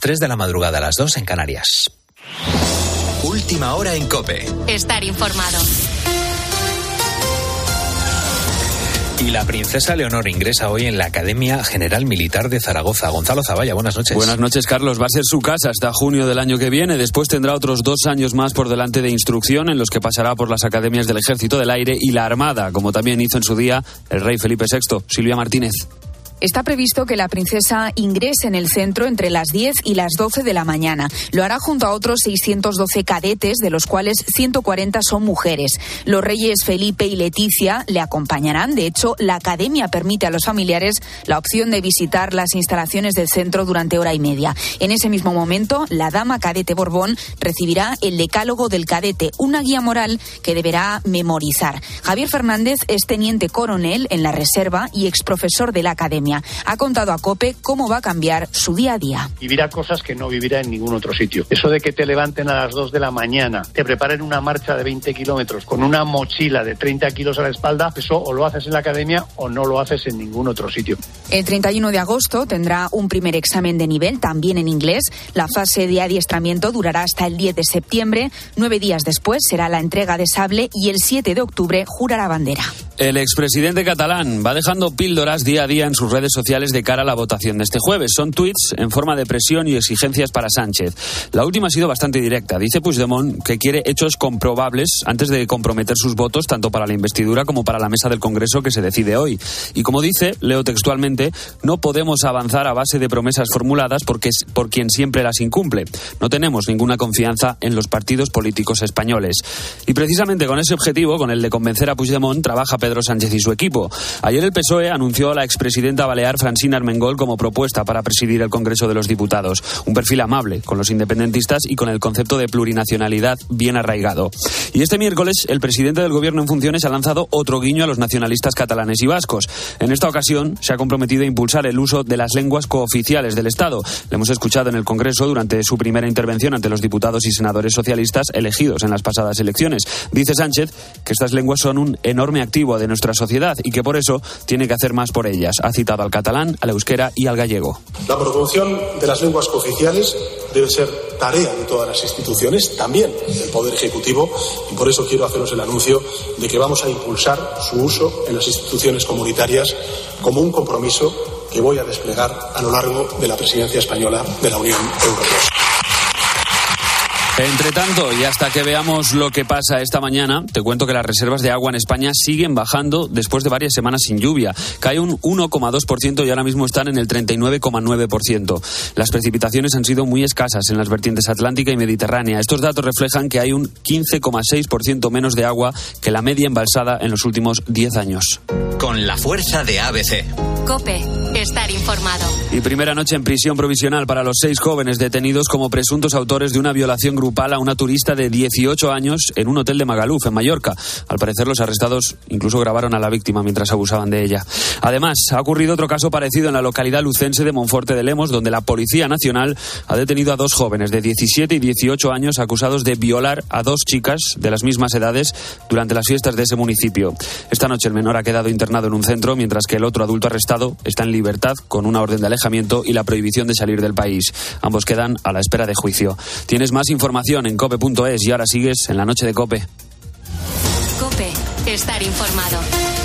3 de la madrugada, a las 2 en Canarias. Última hora en Cope. Estar informado. Y la princesa Leonor ingresa hoy en la Academia General Militar de Zaragoza. Gonzalo Zavalla, buenas noches. Buenas noches, Carlos. Va a ser su casa hasta junio del año que viene. Después tendrá otros dos años más por delante de instrucción en los que pasará por las academias del Ejército del Aire y la Armada, como también hizo en su día el rey Felipe VI. Silvia Martínez. Está previsto que la princesa ingrese en el centro entre las 10 y las 12 de la mañana. Lo hará junto a otros 612 cadetes, de los cuales 140 son mujeres. Los reyes Felipe y Leticia le acompañarán. De hecho, la academia permite a los familiares la opción de visitar las instalaciones del centro durante hora y media. En ese mismo momento, la dama cadete Borbón recibirá el decálogo del cadete, una guía moral que deberá memorizar. Javier Fernández es teniente coronel en la reserva y exprofesor de la academia. Ha contado a COPE cómo va a cambiar su día a día. Vivirá cosas que no vivirá en ningún otro sitio. Eso de que te levanten a las 2 de la mañana, te preparen una marcha de 20 kilómetros con una mochila de 30 kilos a la espalda, eso o lo haces en la academia o no lo haces en ningún otro sitio. El 31 de agosto tendrá un primer examen de nivel, también en inglés. La fase de adiestramiento durará hasta el 10 de septiembre. Nueve días después será la entrega de sable y el 7 de octubre jurará bandera. El expresidente catalán va dejando píldoras día a día en sus redes sociales de cara a la votación de este jueves. Son tweets en forma de presión y exigencias para Sánchez. La última ha sido bastante directa. Dice Puigdemont que quiere hechos comprobables antes de comprometer sus votos tanto para la investidura como para la mesa del Congreso que se decide hoy. Y como dice, leo textualmente, no podemos avanzar a base de promesas formuladas porque es por quien siempre las incumple. No tenemos ninguna confianza en los partidos políticos españoles. Y precisamente con ese objetivo, con el de convencer a Puigdemont, trabaja Pedro Sánchez y su equipo. Ayer el PSOE anunció a la expresidenta balear Francina Armengol como propuesta para presidir el Congreso de los Diputados. Un perfil amable con los independentistas y con el concepto de plurinacionalidad bien arraigado. Y este miércoles el presidente del Gobierno en funciones ha lanzado otro guiño a los nacionalistas catalanes y vascos. En esta ocasión se ha comprometido a impulsar el uso de las lenguas cooficiales del Estado. Le hemos escuchado en el Congreso durante su primera intervención ante los diputados y senadores socialistas elegidos en las pasadas elecciones. Dice Sánchez que estas lenguas son un enorme activo de nuestra sociedad y que por eso tiene que hacer más por ellas. Ha citado al catalán, al euskera y al gallego. La promoción de las lenguas cooficiales debe ser tarea de todas las instituciones, también del Poder Ejecutivo, y por eso quiero haceros el anuncio de que vamos a impulsar su uso en las instituciones comunitarias como un compromiso que voy a desplegar a lo largo de la presidencia española de la Unión Europea. Entre tanto, y hasta que veamos lo que pasa esta mañana, te cuento que las reservas de agua en España siguen bajando después de varias semanas sin lluvia. Cae un 1,2% y ahora mismo están en el 39,9%. Las precipitaciones han sido muy escasas en las vertientes atlántica y mediterránea. Estos datos reflejan que hay un 15,6% menos de agua que la media embalsada en los últimos 10 años. Con la fuerza de ABC. Cope, estar informado. Y primera noche en prisión provisional para los seis jóvenes detenidos como presuntos autores de una violación grupal a una turista de 18 años en un hotel de Magaluf, en Mallorca. Al parecer, los arrestados incluso grabaron a la víctima mientras abusaban de ella. Además, ha ocurrido otro caso parecido en la localidad lucense de Monforte de Lemos, donde la Policía Nacional ha detenido a dos jóvenes de 17 y 18 años acusados de violar a dos chicas de las mismas edades durante las fiestas de ese municipio. Esta noche el menor ha quedado internado en un centro, mientras que el otro adulto arrestado está en libertad con una orden de alejamiento y la prohibición de salir del país. Ambos quedan a la espera de juicio. Tienes más información en cope.es y ahora sigues en la noche de cope. Cope, estar informado.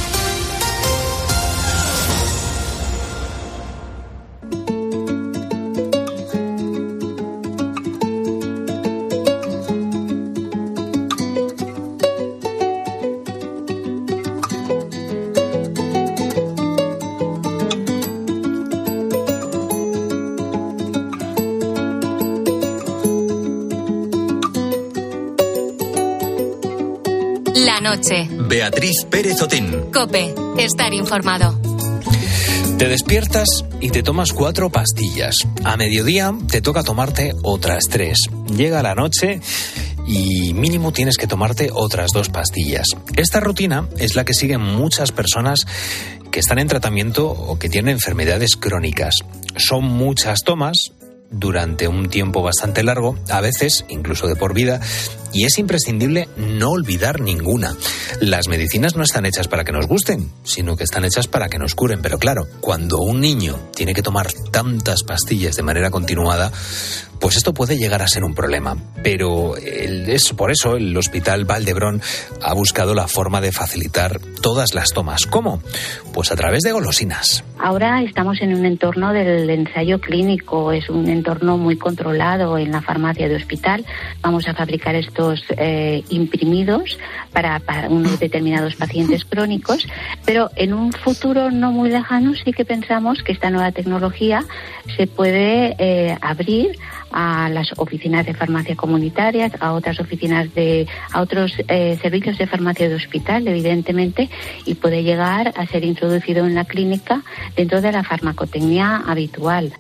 Noche. Beatriz Pérez Otín. Cope, estar informado. Te despiertas y te tomas cuatro pastillas. A mediodía te toca tomarte otras tres. Llega la noche y mínimo tienes que tomarte otras dos pastillas. Esta rutina es la que siguen muchas personas que están en tratamiento o que tienen enfermedades crónicas. Son muchas tomas durante un tiempo bastante largo, a veces incluso de por vida, y es imprescindible no olvidar ninguna. Las medicinas no están hechas para que nos gusten, sino que están hechas para que nos curen. Pero claro, cuando un niño tiene que tomar tantas pastillas de manera continuada, pues esto puede llegar a ser un problema. Pero es por eso el Hospital Valdebrón ha buscado la forma de facilitar todas las tomas. ¿Cómo? Pues a través de golosinas. Ahora estamos en un entorno del ensayo clínico, es un entorno muy controlado en la farmacia de hospital. Vamos a fabricar eh, imprimidos para, unos determinados pacientes crónicos, pero en un futuro no muy lejano sí que pensamos que esta nueva tecnología se puede eh, abrir a las oficinas de farmacia comunitarias, a otras oficinas de, a otros eh, servicios de farmacia de hospital, evidentemente, y puede llegar a ser introducido en la clínica dentro de la farmacotecnia habitual.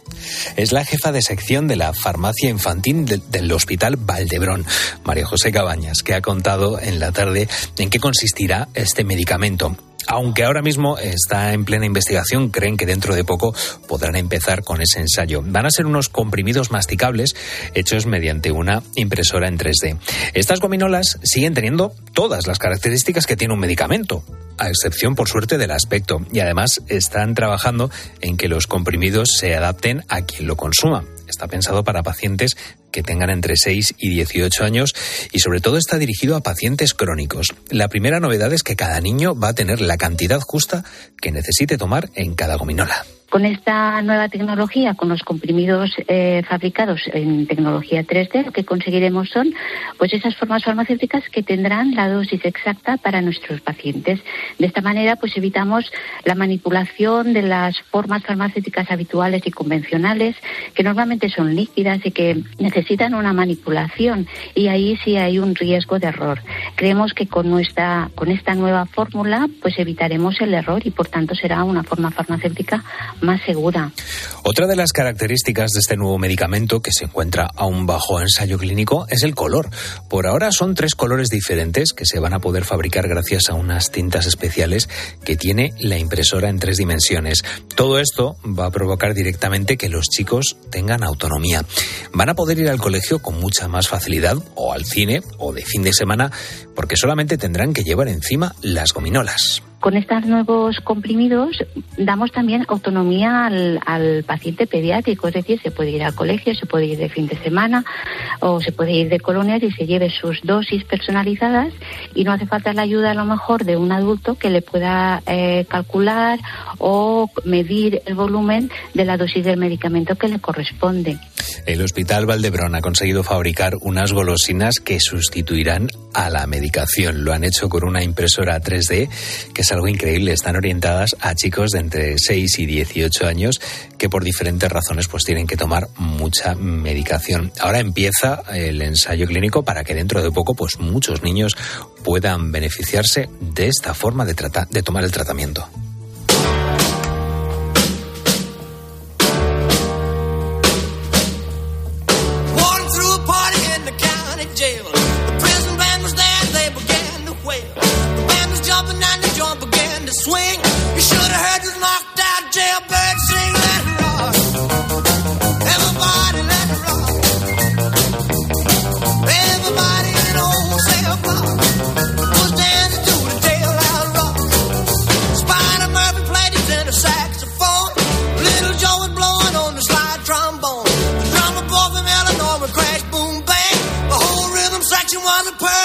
Es la jefa de sección de la farmacia infantil del Hospital Valdebrón, María José Cabañas, que ha contado en la tarde en qué consistirá este medicamento aunque ahora mismo está en plena investigación, creen que dentro de poco podrán empezar con ese ensayo. Van a ser unos comprimidos masticables hechos mediante una impresora en 3D. Estas gominolas siguen teniendo todas las características que tiene un medicamento, a excepción, por suerte, del aspecto. Y además están trabajando en que los comprimidos se adapten a quien lo consuma. Está pensado para pacientes que tengan entre 6 y 18 años y sobre todo está dirigido a pacientes crónicos. La primera novedad es que cada niño va a tener la cantidad justa que necesite tomar en cada gominola. Con esta nueva tecnología, con los comprimidos eh, fabricados en tecnología 3D, lo que conseguiremos son pues esas formas farmacéuticas que tendrán la dosis exacta para nuestros pacientes. De esta manera, pues evitamos la manipulación de las formas farmacéuticas habituales y convencionales, que normalmente son líquidas y que necesitan una manipulación. Y ahí sí hay un riesgo de error. Creemos que con nuestra, con esta nueva fórmula, pues evitaremos el error y por tanto será una forma farmacéutica más segura. Otra de las características de este nuevo medicamento que se encuentra aún bajo ensayo clínico es el color. Por ahora son tres colores diferentes que se van a poder fabricar gracias a unas tintas especiales que tiene la impresora en tres dimensiones. Todo esto va a provocar directamente que los chicos tengan autonomía. Van a poder ir al colegio con mucha más facilidad o al cine o de fin de semana porque solamente tendrán que llevar encima las gominolas. Con estos nuevos comprimidos damos también autonomía al, paciente pediátrico, es decir, se puede ir al colegio, se puede ir de fin de semana o se puede ir de colonias y se lleve sus dosis personalizadas y no hace falta la ayuda a lo mejor de un adulto que le pueda eh, calcular o medir el volumen de la dosis del medicamento que le corresponde. El Hospital Valdebrón ha conseguido fabricar unas golosinas que sustituirán a la medicación. Lo han hecho con una impresora 3D que es algo increíble. Están orientadas a chicos de entre 6 y 18 años que por diferentes razones pues tienen que tomar mucha medicación. Ahora empieza el ensayo clínico para que dentro de poco pues muchos niños puedan beneficiarse de esta forma de, de tomar el tratamiento. wanna play.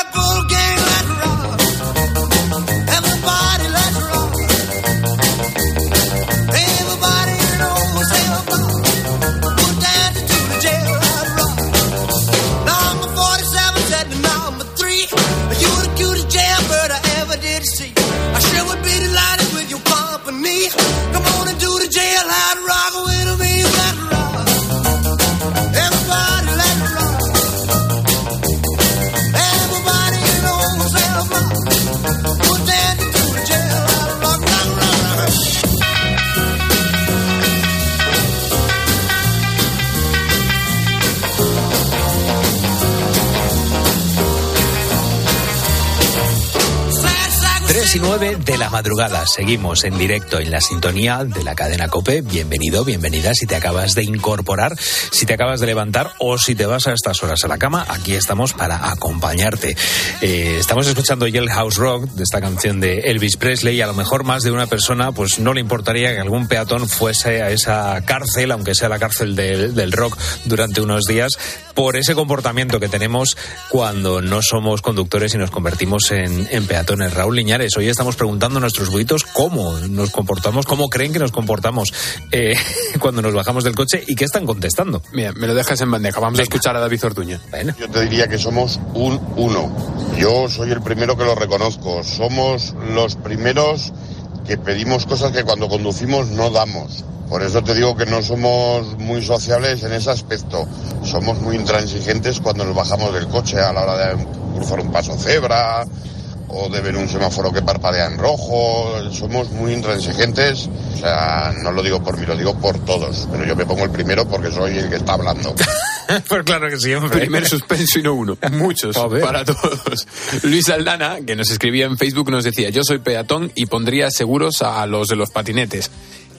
6 y 9 de la madrugada. Seguimos en directo en la sintonía de la cadena Cope. Bienvenido, bienvenida. Si te acabas de incorporar, si te acabas de levantar o si te vas a estas horas a la cama, aquí estamos para acompañarte. Eh, estamos escuchando Yell House Rock de esta canción de Elvis Presley y a lo mejor más de una persona pues no le importaría que algún peatón fuese a esa cárcel, aunque sea la cárcel del, del rock, durante unos días por ese comportamiento que tenemos cuando no somos conductores y nos convertimos en, en peatones. Raúl Liñares, hoy estamos preguntando a nuestros buitos cómo nos comportamos, cómo creen que nos comportamos eh, cuando nos bajamos del coche y qué están contestando. Mira, me lo dejas en bandeja. Vamos a escuchar a David Ortuña. Bueno. Yo te diría que somos un uno. Yo soy el primero que lo reconozco. Somos los primeros que pedimos cosas que cuando conducimos no damos. Por eso te digo que no somos muy sociables en ese aspecto. Somos muy intransigentes cuando nos bajamos del coche a la hora de cruzar un paso cebra o de ver un semáforo que parpadea en rojo. Somos muy intransigentes. O sea, no lo digo por mí, lo digo por todos. Pero yo me pongo el primero porque soy el que está hablando. pues claro que sí, hombre. Primer suspenso y no uno. Muchos. Para todos. Luis Aldana, que nos escribía en Facebook, nos decía: Yo soy peatón y pondría seguros a los de los patinetes.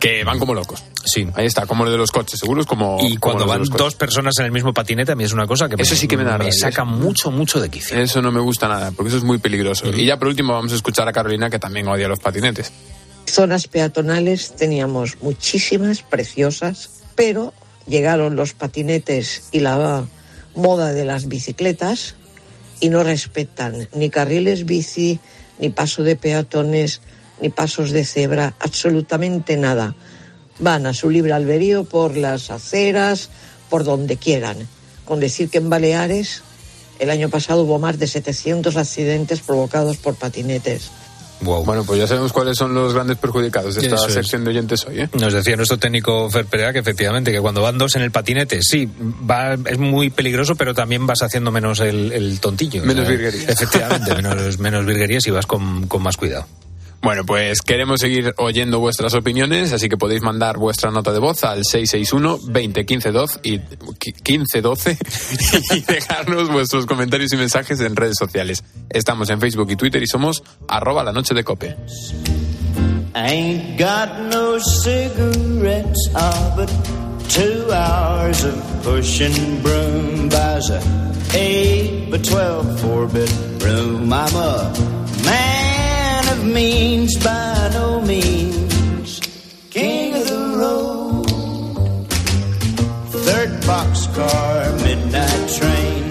Que van como locos. Sí. Ahí está, como los de los coches, seguros como. Y como cuando van dos personas en el mismo patinete, a mí es una cosa que Eso sí que me da rabia, saca eso. mucho, mucho de quicio. Eso no me gusta nada, porque eso es muy peligroso. Y ya por último vamos a escuchar a Carolina, que también odia los patinetes. zonas peatonales teníamos muchísimas, preciosas, pero llegaron los patinetes y la moda de las bicicletas y no respetan ni carriles bici, ni paso de peatones, ni pasos de cebra, absolutamente nada. Van a su libre albedrío por las aceras, por donde quieran. Con decir que en Baleares el año pasado hubo más de 700 accidentes provocados por patinetes. Wow. Bueno, pues ya sabemos cuáles son los grandes perjudicados de esta Eso es. sección de oyentes hoy, ¿eh? Nos decía nuestro técnico Fer Perea que efectivamente que cuando van dos en el patinete, sí, va, es muy peligroso, pero también vas haciendo menos el, el tontillo. Menos Eh, virguerías. Efectivamente, menos, menos virguerías y vas con, con más cuidado. Bueno, pues queremos seguir oyendo vuestras opiniones, así que podéis mandar vuestra nota de voz al 661 20 15 12 y 15 12 y dejarnos vuestros comentarios y mensajes en redes sociales. Estamos en Facebook y Twitter y somos arroba la noche de cope. Means by no means, king of the road. Third boxcar, midnight train,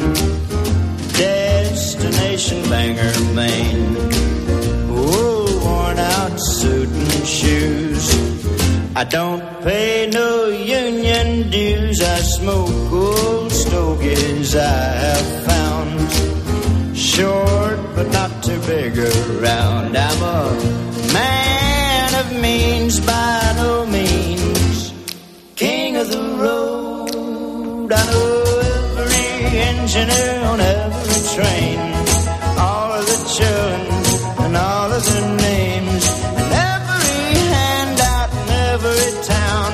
destination Bangor, Maine. Oh, worn out suit and shoes. I don't pay no union dues. I smoke old stogies I have found. Short but not too big around. I'm a man of means by no means. King of the road. I know every engineer on every train. All of the children and all of their names. And every handout in every town.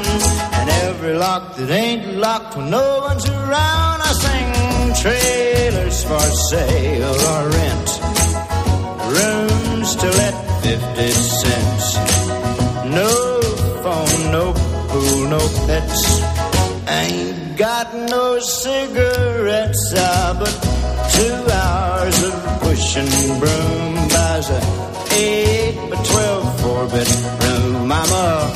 And every lock that ain't locked when no one's around. I sing trailers for sale or rent. Rooms to let 50 cents. No phone, no pool, no pets. Ain't got no cigarettes, ah, but two hours of pushing broom buys a eight by twelve four bedroom. I'm a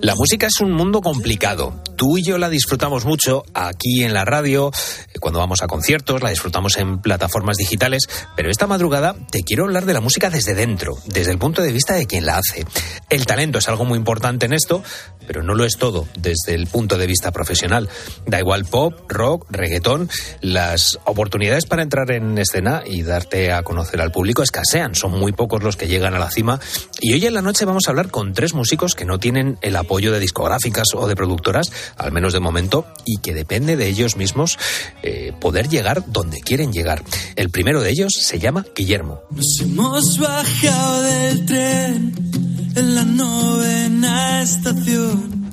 La música es un mundo complicado. Tú y yo la disfrutamos mucho aquí en la radio, cuando vamos a conciertos, la disfrutamos en plataformas digitales, pero esta madrugada te quiero hablar de la música desde dentro, desde el punto de vista de quien la hace. El talento es algo muy importante en esto, pero no lo es todo desde el punto de vista profesional. Da igual pop, rock, reggaetón, las oportunidades para entrar en escena y darte a conocer al público escasean, son muy pocos los que llegan a la cima Y hoy en la noche vamos a hablar con tres músicos que no tienen el apoyo de discográficas o de productoras, al menos de momento, y que depende de ellos mismos eh, poder llegar donde quieren llegar. El primero de ellos se llama Guillermo. Nos hemos bajado del tren en la novena estación.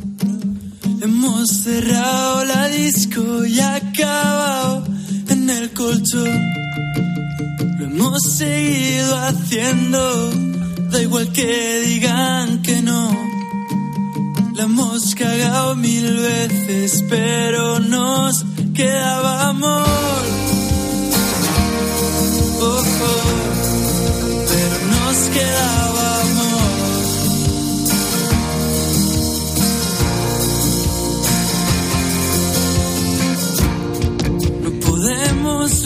Hemos cerrado la disco y acabado en el colchón. Lo hemos seguido haciendo, da igual que digan que no. Hemos cagado mil veces, pero nos quedaba amor. Oh, oh, pero nos quedaba amor.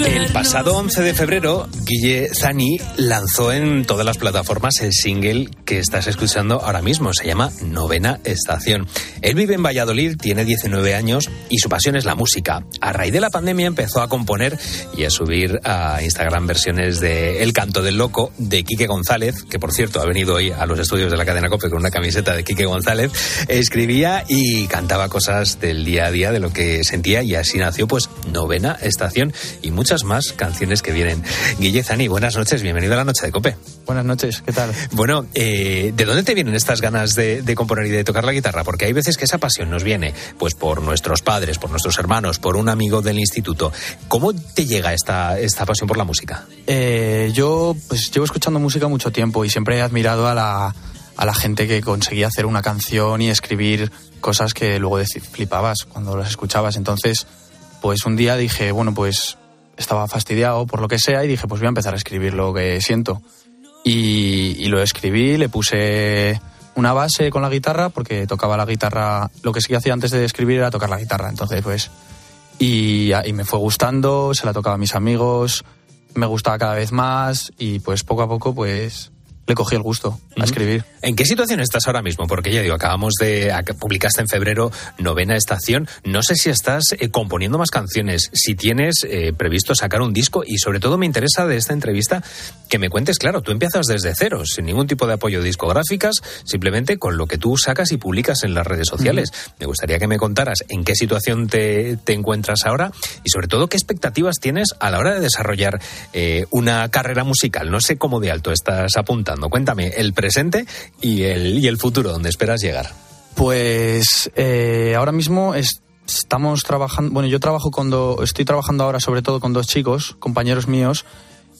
El pasado 11 de febrero, Guille Zani lanzó en todas las plataformas el single que estás escuchando ahora mismo. Se llama Novena Estación. Él vive en Valladolid, tiene 19 años y su pasión es la música. A raíz de la pandemia empezó a componer y a subir a Instagram versiones de El Canto del Loco de Quique González, que por cierto ha venido hoy a los estudios de la cadena COPE con una camiseta de Quique González. Escribía y cantaba cosas del día a día, de lo que sentía y así nació pues Novena Estación y muchas más canciones que vienen. Guille Buenas noches, bienvenido a la noche de Cope. Buenas noches, ¿qué tal? Bueno, eh, ¿de dónde te vienen estas ganas de, de, componer y de tocar la guitarra? Porque hay veces que esa pasión nos viene pues por nuestros padres, por nuestros hermanos, por un amigo del instituto. ¿Cómo te llega esta, esta pasión por la música? Eh, yo pues llevo escuchando música mucho tiempo y siempre he admirado a la, a la gente que conseguía hacer una canción y escribir cosas que luego flipabas cuando las escuchabas. Entonces, pues un día dije, bueno, pues estaba fastidiado por lo que sea y dije, pues voy a empezar a escribir lo que siento. Y, lo escribí, le puse una base con la guitarra, porque tocaba la guitarra, lo que sí que hacía antes de escribir era tocar la guitarra, entonces pues... Y, y me fue gustando, se la tocaba a mis amigos, me gustaba cada vez más y pues poco a poco pues le cogí el gusto a escribir. ¿En qué situación estás ahora mismo? Porque ya digo, acabamos de. publicaste en febrero novena estación. No sé si estás eh, componiendo más canciones, si tienes eh, previsto sacar un disco y sobre todo me interesa de esta entrevista que me cuentes, claro, tú empiezas desde cero, sin ningún tipo de apoyo de discográficas, simplemente con lo que tú sacas y publicas en las redes sociales. Me gustaría que me contaras en qué situación te, te, encuentras ahora y sobre todo qué expectativas tienes a la hora de desarrollar eh, una carrera musical. No sé cómo de alto estás apuntando. Cuéntame el presente y el, y el futuro, donde esperas llegar. Pues eh, ahora mismo es, estamos trabajando, bueno, yo trabajo con do, estoy trabajando ahora sobre todo con dos chicos, compañeros míos,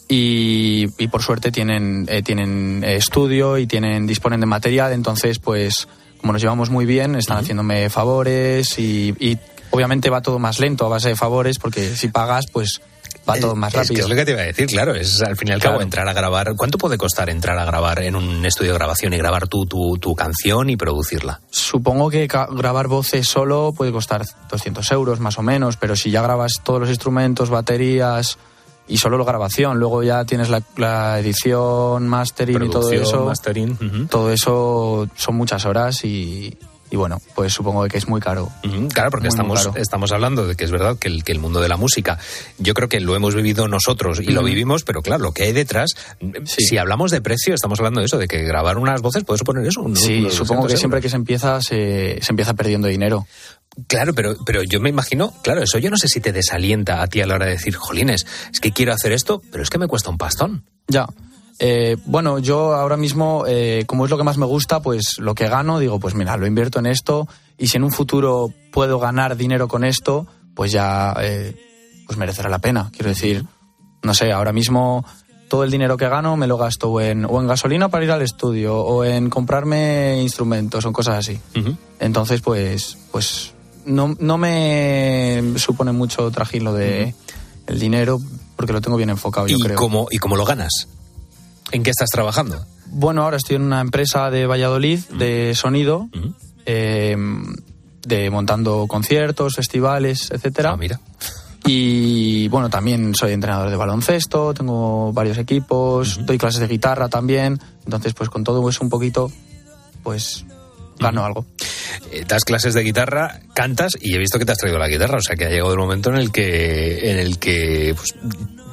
y, y por suerte tienen, eh, tienen estudio y tienen, disponen de material, entonces pues como nos llevamos muy bien, están uh -huh. haciéndome favores y, y obviamente va todo más lento a base de favores porque si pagas pues va todo más rápido. Es que es lo que te iba a decir, claro, es al fin y al claro. cabo entrar a grabar. ¿Cuánto puede costar entrar a grabar en un estudio de grabación y grabar tu, tu, tu canción y producirla? Supongo que grabar voces solo puede costar 200 euros más o menos, pero si ya grabas todos los instrumentos, baterías y solo la grabación, luego ya tienes la, la edición, mastering Producción, y todo eso. Mastering. Uh -huh. Todo eso son muchas horas y, y bueno, pues supongo que es muy caro. Uh -huh, claro, porque muy, estamos, muy caro. estamos hablando de que es verdad que el, que el mundo de la música, yo creo que lo hemos vivido nosotros y uh -huh. lo vivimos, pero claro, lo que hay detrás, sí. si hablamos de precio, estamos hablando de eso, de que grabar unas voces puede suponer eso. Un, sí, supongo que siempre que se empieza, se, se empieza perdiendo dinero. Claro, pero, pero yo me imagino, claro, eso yo no sé si te desalienta a ti a la hora de decir, jolines, es que quiero hacer esto, pero es que me cuesta un pastón. Ya. Eh, bueno, yo ahora mismo, eh, como es lo que más me gusta, pues lo que gano, digo, pues mira, lo invierto en esto y si en un futuro puedo ganar dinero con esto, pues ya eh, pues merecerá la pena. Quiero decir, no sé, ahora mismo todo el dinero que gano me lo gasto en, o en gasolina para ir al estudio o en comprarme instrumentos o cosas así. Uh -huh. Entonces, pues, pues no, no me supone mucho trajín lo de uh -huh. el dinero porque lo tengo bien enfocado, yo ¿Y creo. Cómo, ¿Y cómo lo ganas? ¿En qué estás trabajando? Bueno, ahora estoy en una empresa de Valladolid de sonido, uh -huh. eh, de montando conciertos, festivales, etcétera. Ah, mira. Y bueno, también soy entrenador de baloncesto, tengo varios equipos, uh -huh. doy clases de guitarra también. Entonces, pues con todo eso un poquito, pues gano algo. Eh, das clases de guitarra, cantas y he visto que te has traído la guitarra, o sea que ha llegado el momento en el que, en el que pues,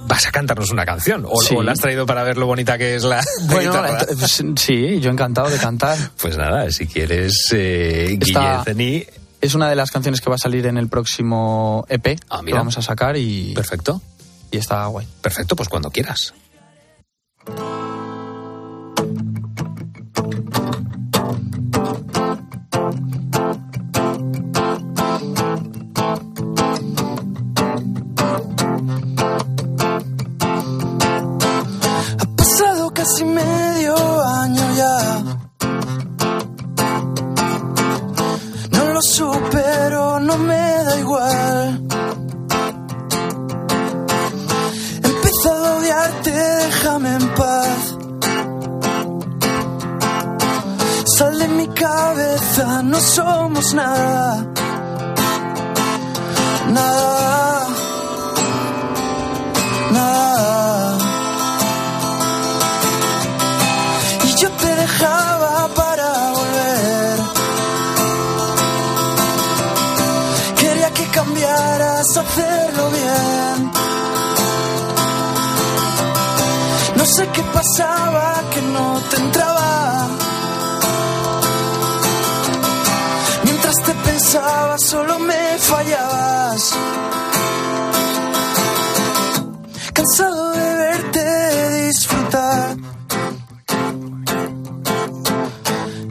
vas a cantarnos una canción. O, Sí. o la has traído para ver lo bonita que es la, Bueno, guitarra. pues, sí, yo encantado de cantar. Pues nada, si quieres, eh, Guille Zení, Es una de las canciones que va a salir en el próximo EP que Ah, mira. vamos a sacar y, Perfecto. y está guay. Perfecto, pues cuando quieras. No sé qué pasaba, que no te entraba. Mientras te pensaba, solo me fallabas. Cansado de verte disfrutar.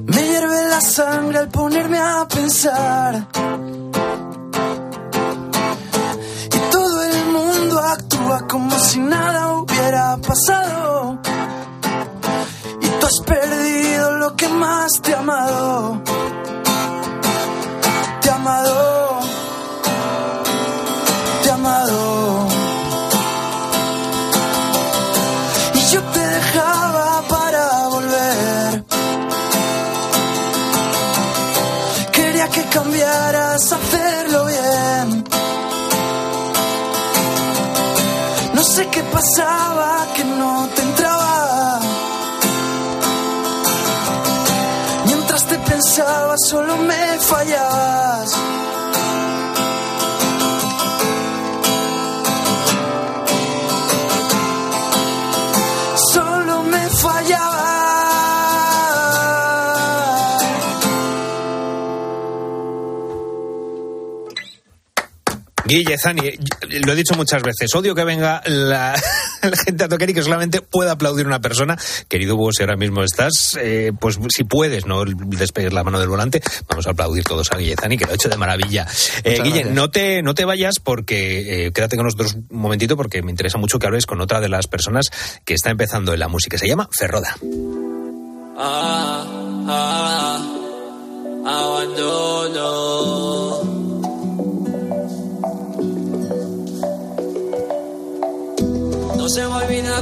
Me hierve la sangre al ponerme a pensar. Como si nada hubiera pasado. Y tú has perdido lo que más te he amado. Qué pasaba, que no te entraba. Mientras te pensaba, solo me fallabas. Guille Zani, eh, lo he dicho muchas veces, odio que venga la, la gente a tocar y que solamente pueda aplaudir una persona. Querido Hugo, si ahora mismo estás, eh, pues si puedes, no despegues la mano del volante, vamos a aplaudir todos a Guille Zani, que lo ha hecho de maravilla. Eh, Guille, gracias. no te, no te vayas porque, eh, quédate con nosotros un momentito porque me interesa mucho que hables con otra de las personas que está empezando en la música. Se llama Ferroda. Ah, ah,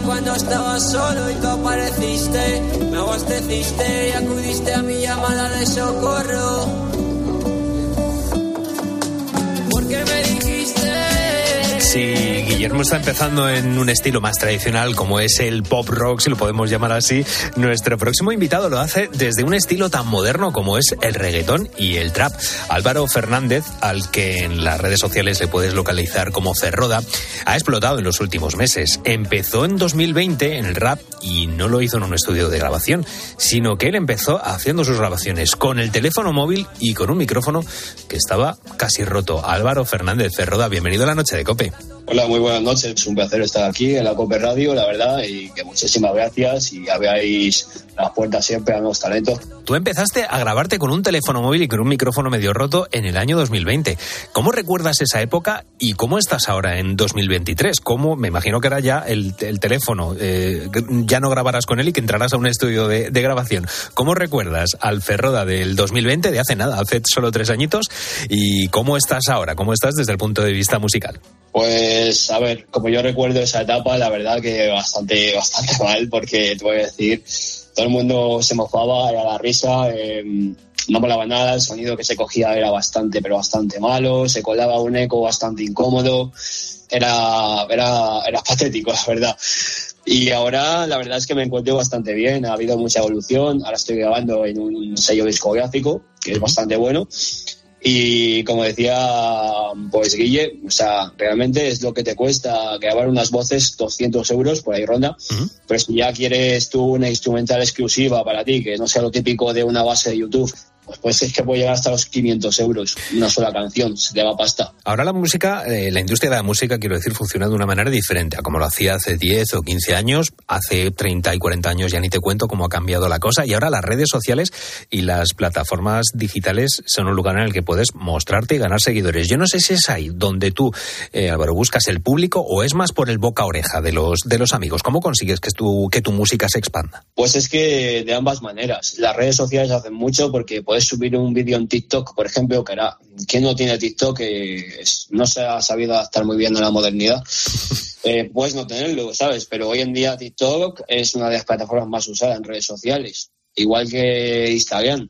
cuando estaba solo y tú apareciste, me abasteciste y acudiste a mi llamada de socorro. Porque me dijiste Si Guillermo está empezando en un estilo más tradicional como es el pop rock, si lo podemos llamar así, nuestro próximo invitado lo hace desde un estilo tan moderno como es el reggaetón y el trap. Álvaro Fernández, al que en las redes sociales le puedes localizar como Ferroda, ha explotado en los últimos meses. Empezó en 2020 en el rap y no lo hizo en un estudio de grabación, sino que él empezó haciendo sus grabaciones con el teléfono móvil y con un micrófono que estaba casi roto. Álvaro Fernández Ferroda, bienvenido a la noche de Cope. Hola, muy buenas noches. Es un placer estar aquí en la Cope Radio, la verdad, y que muchísimas gracias y abráis las puertas siempre a nuevos talentos. Tú empezaste a grabarte con un teléfono móvil y con un micrófono medio roto en el año 2020. ¿Cómo recuerdas esa época y cómo estás ahora en 2023? ¿Cómo, me imagino que era ya el, el teléfono, eh, ya no grabarás con él y que entrarás a un estudio de, de grabación? ¿Cómo recuerdas al Ferroda del 2020, de hace nada, hace solo tres añitos? ¿Y cómo estás ahora? ¿Cómo estás desde el punto de vista musical? Pues, a ver, como yo recuerdo esa etapa, la verdad que bastante, bastante mal, porque te voy a decir, todo el mundo se mofaba, era la risa, eh, no molaba nada, el sonido que se cogía era bastante, pero bastante malo, se colaba un eco bastante incómodo, era, era, era patético, la verdad. Y ahora la verdad es que me encuentro bastante bien, ha habido mucha evolución, ahora estoy grabando en un sello discográfico, que es bastante bueno, Y como decía, pues Guille, o sea, realmente es lo que te cuesta grabar unas voces, 200 euros, por ahí ronda. Pero si ya quieres tú una instrumental exclusiva para ti, que no sea lo típico de una base de YouTube, pues, pues es que puede llegar hasta los 500 euros una sola canción, se te va pasta. Ahora la música, eh, la industria de la música, quiero decir, funciona de una manera diferente a como lo hacía hace 10 o 15 años, hace 30 y 40 años ya ni te cuento cómo ha cambiado la cosa y ahora las redes sociales y las plataformas digitales son un lugar en el que puedes mostrarte y ganar seguidores. Yo no sé si es ahí donde tú, eh, Álvaro, buscas el público o es más por el boca a oreja de los, de los amigos. ¿Cómo consigues que tu, que tu música se expanda? Pues es que de ambas maneras. Las redes sociales hacen mucho porque puedes subir un vídeo en TikTok, por ejemplo, que era, ¿quién no tiene TikTok? Es- no se ha sabido adaptar muy bien a la modernidad. Eh, puedes no tenerlo, ¿sabes? Pero hoy en día TikTok es una de las plataformas más usadas en redes sociales, igual que Instagram.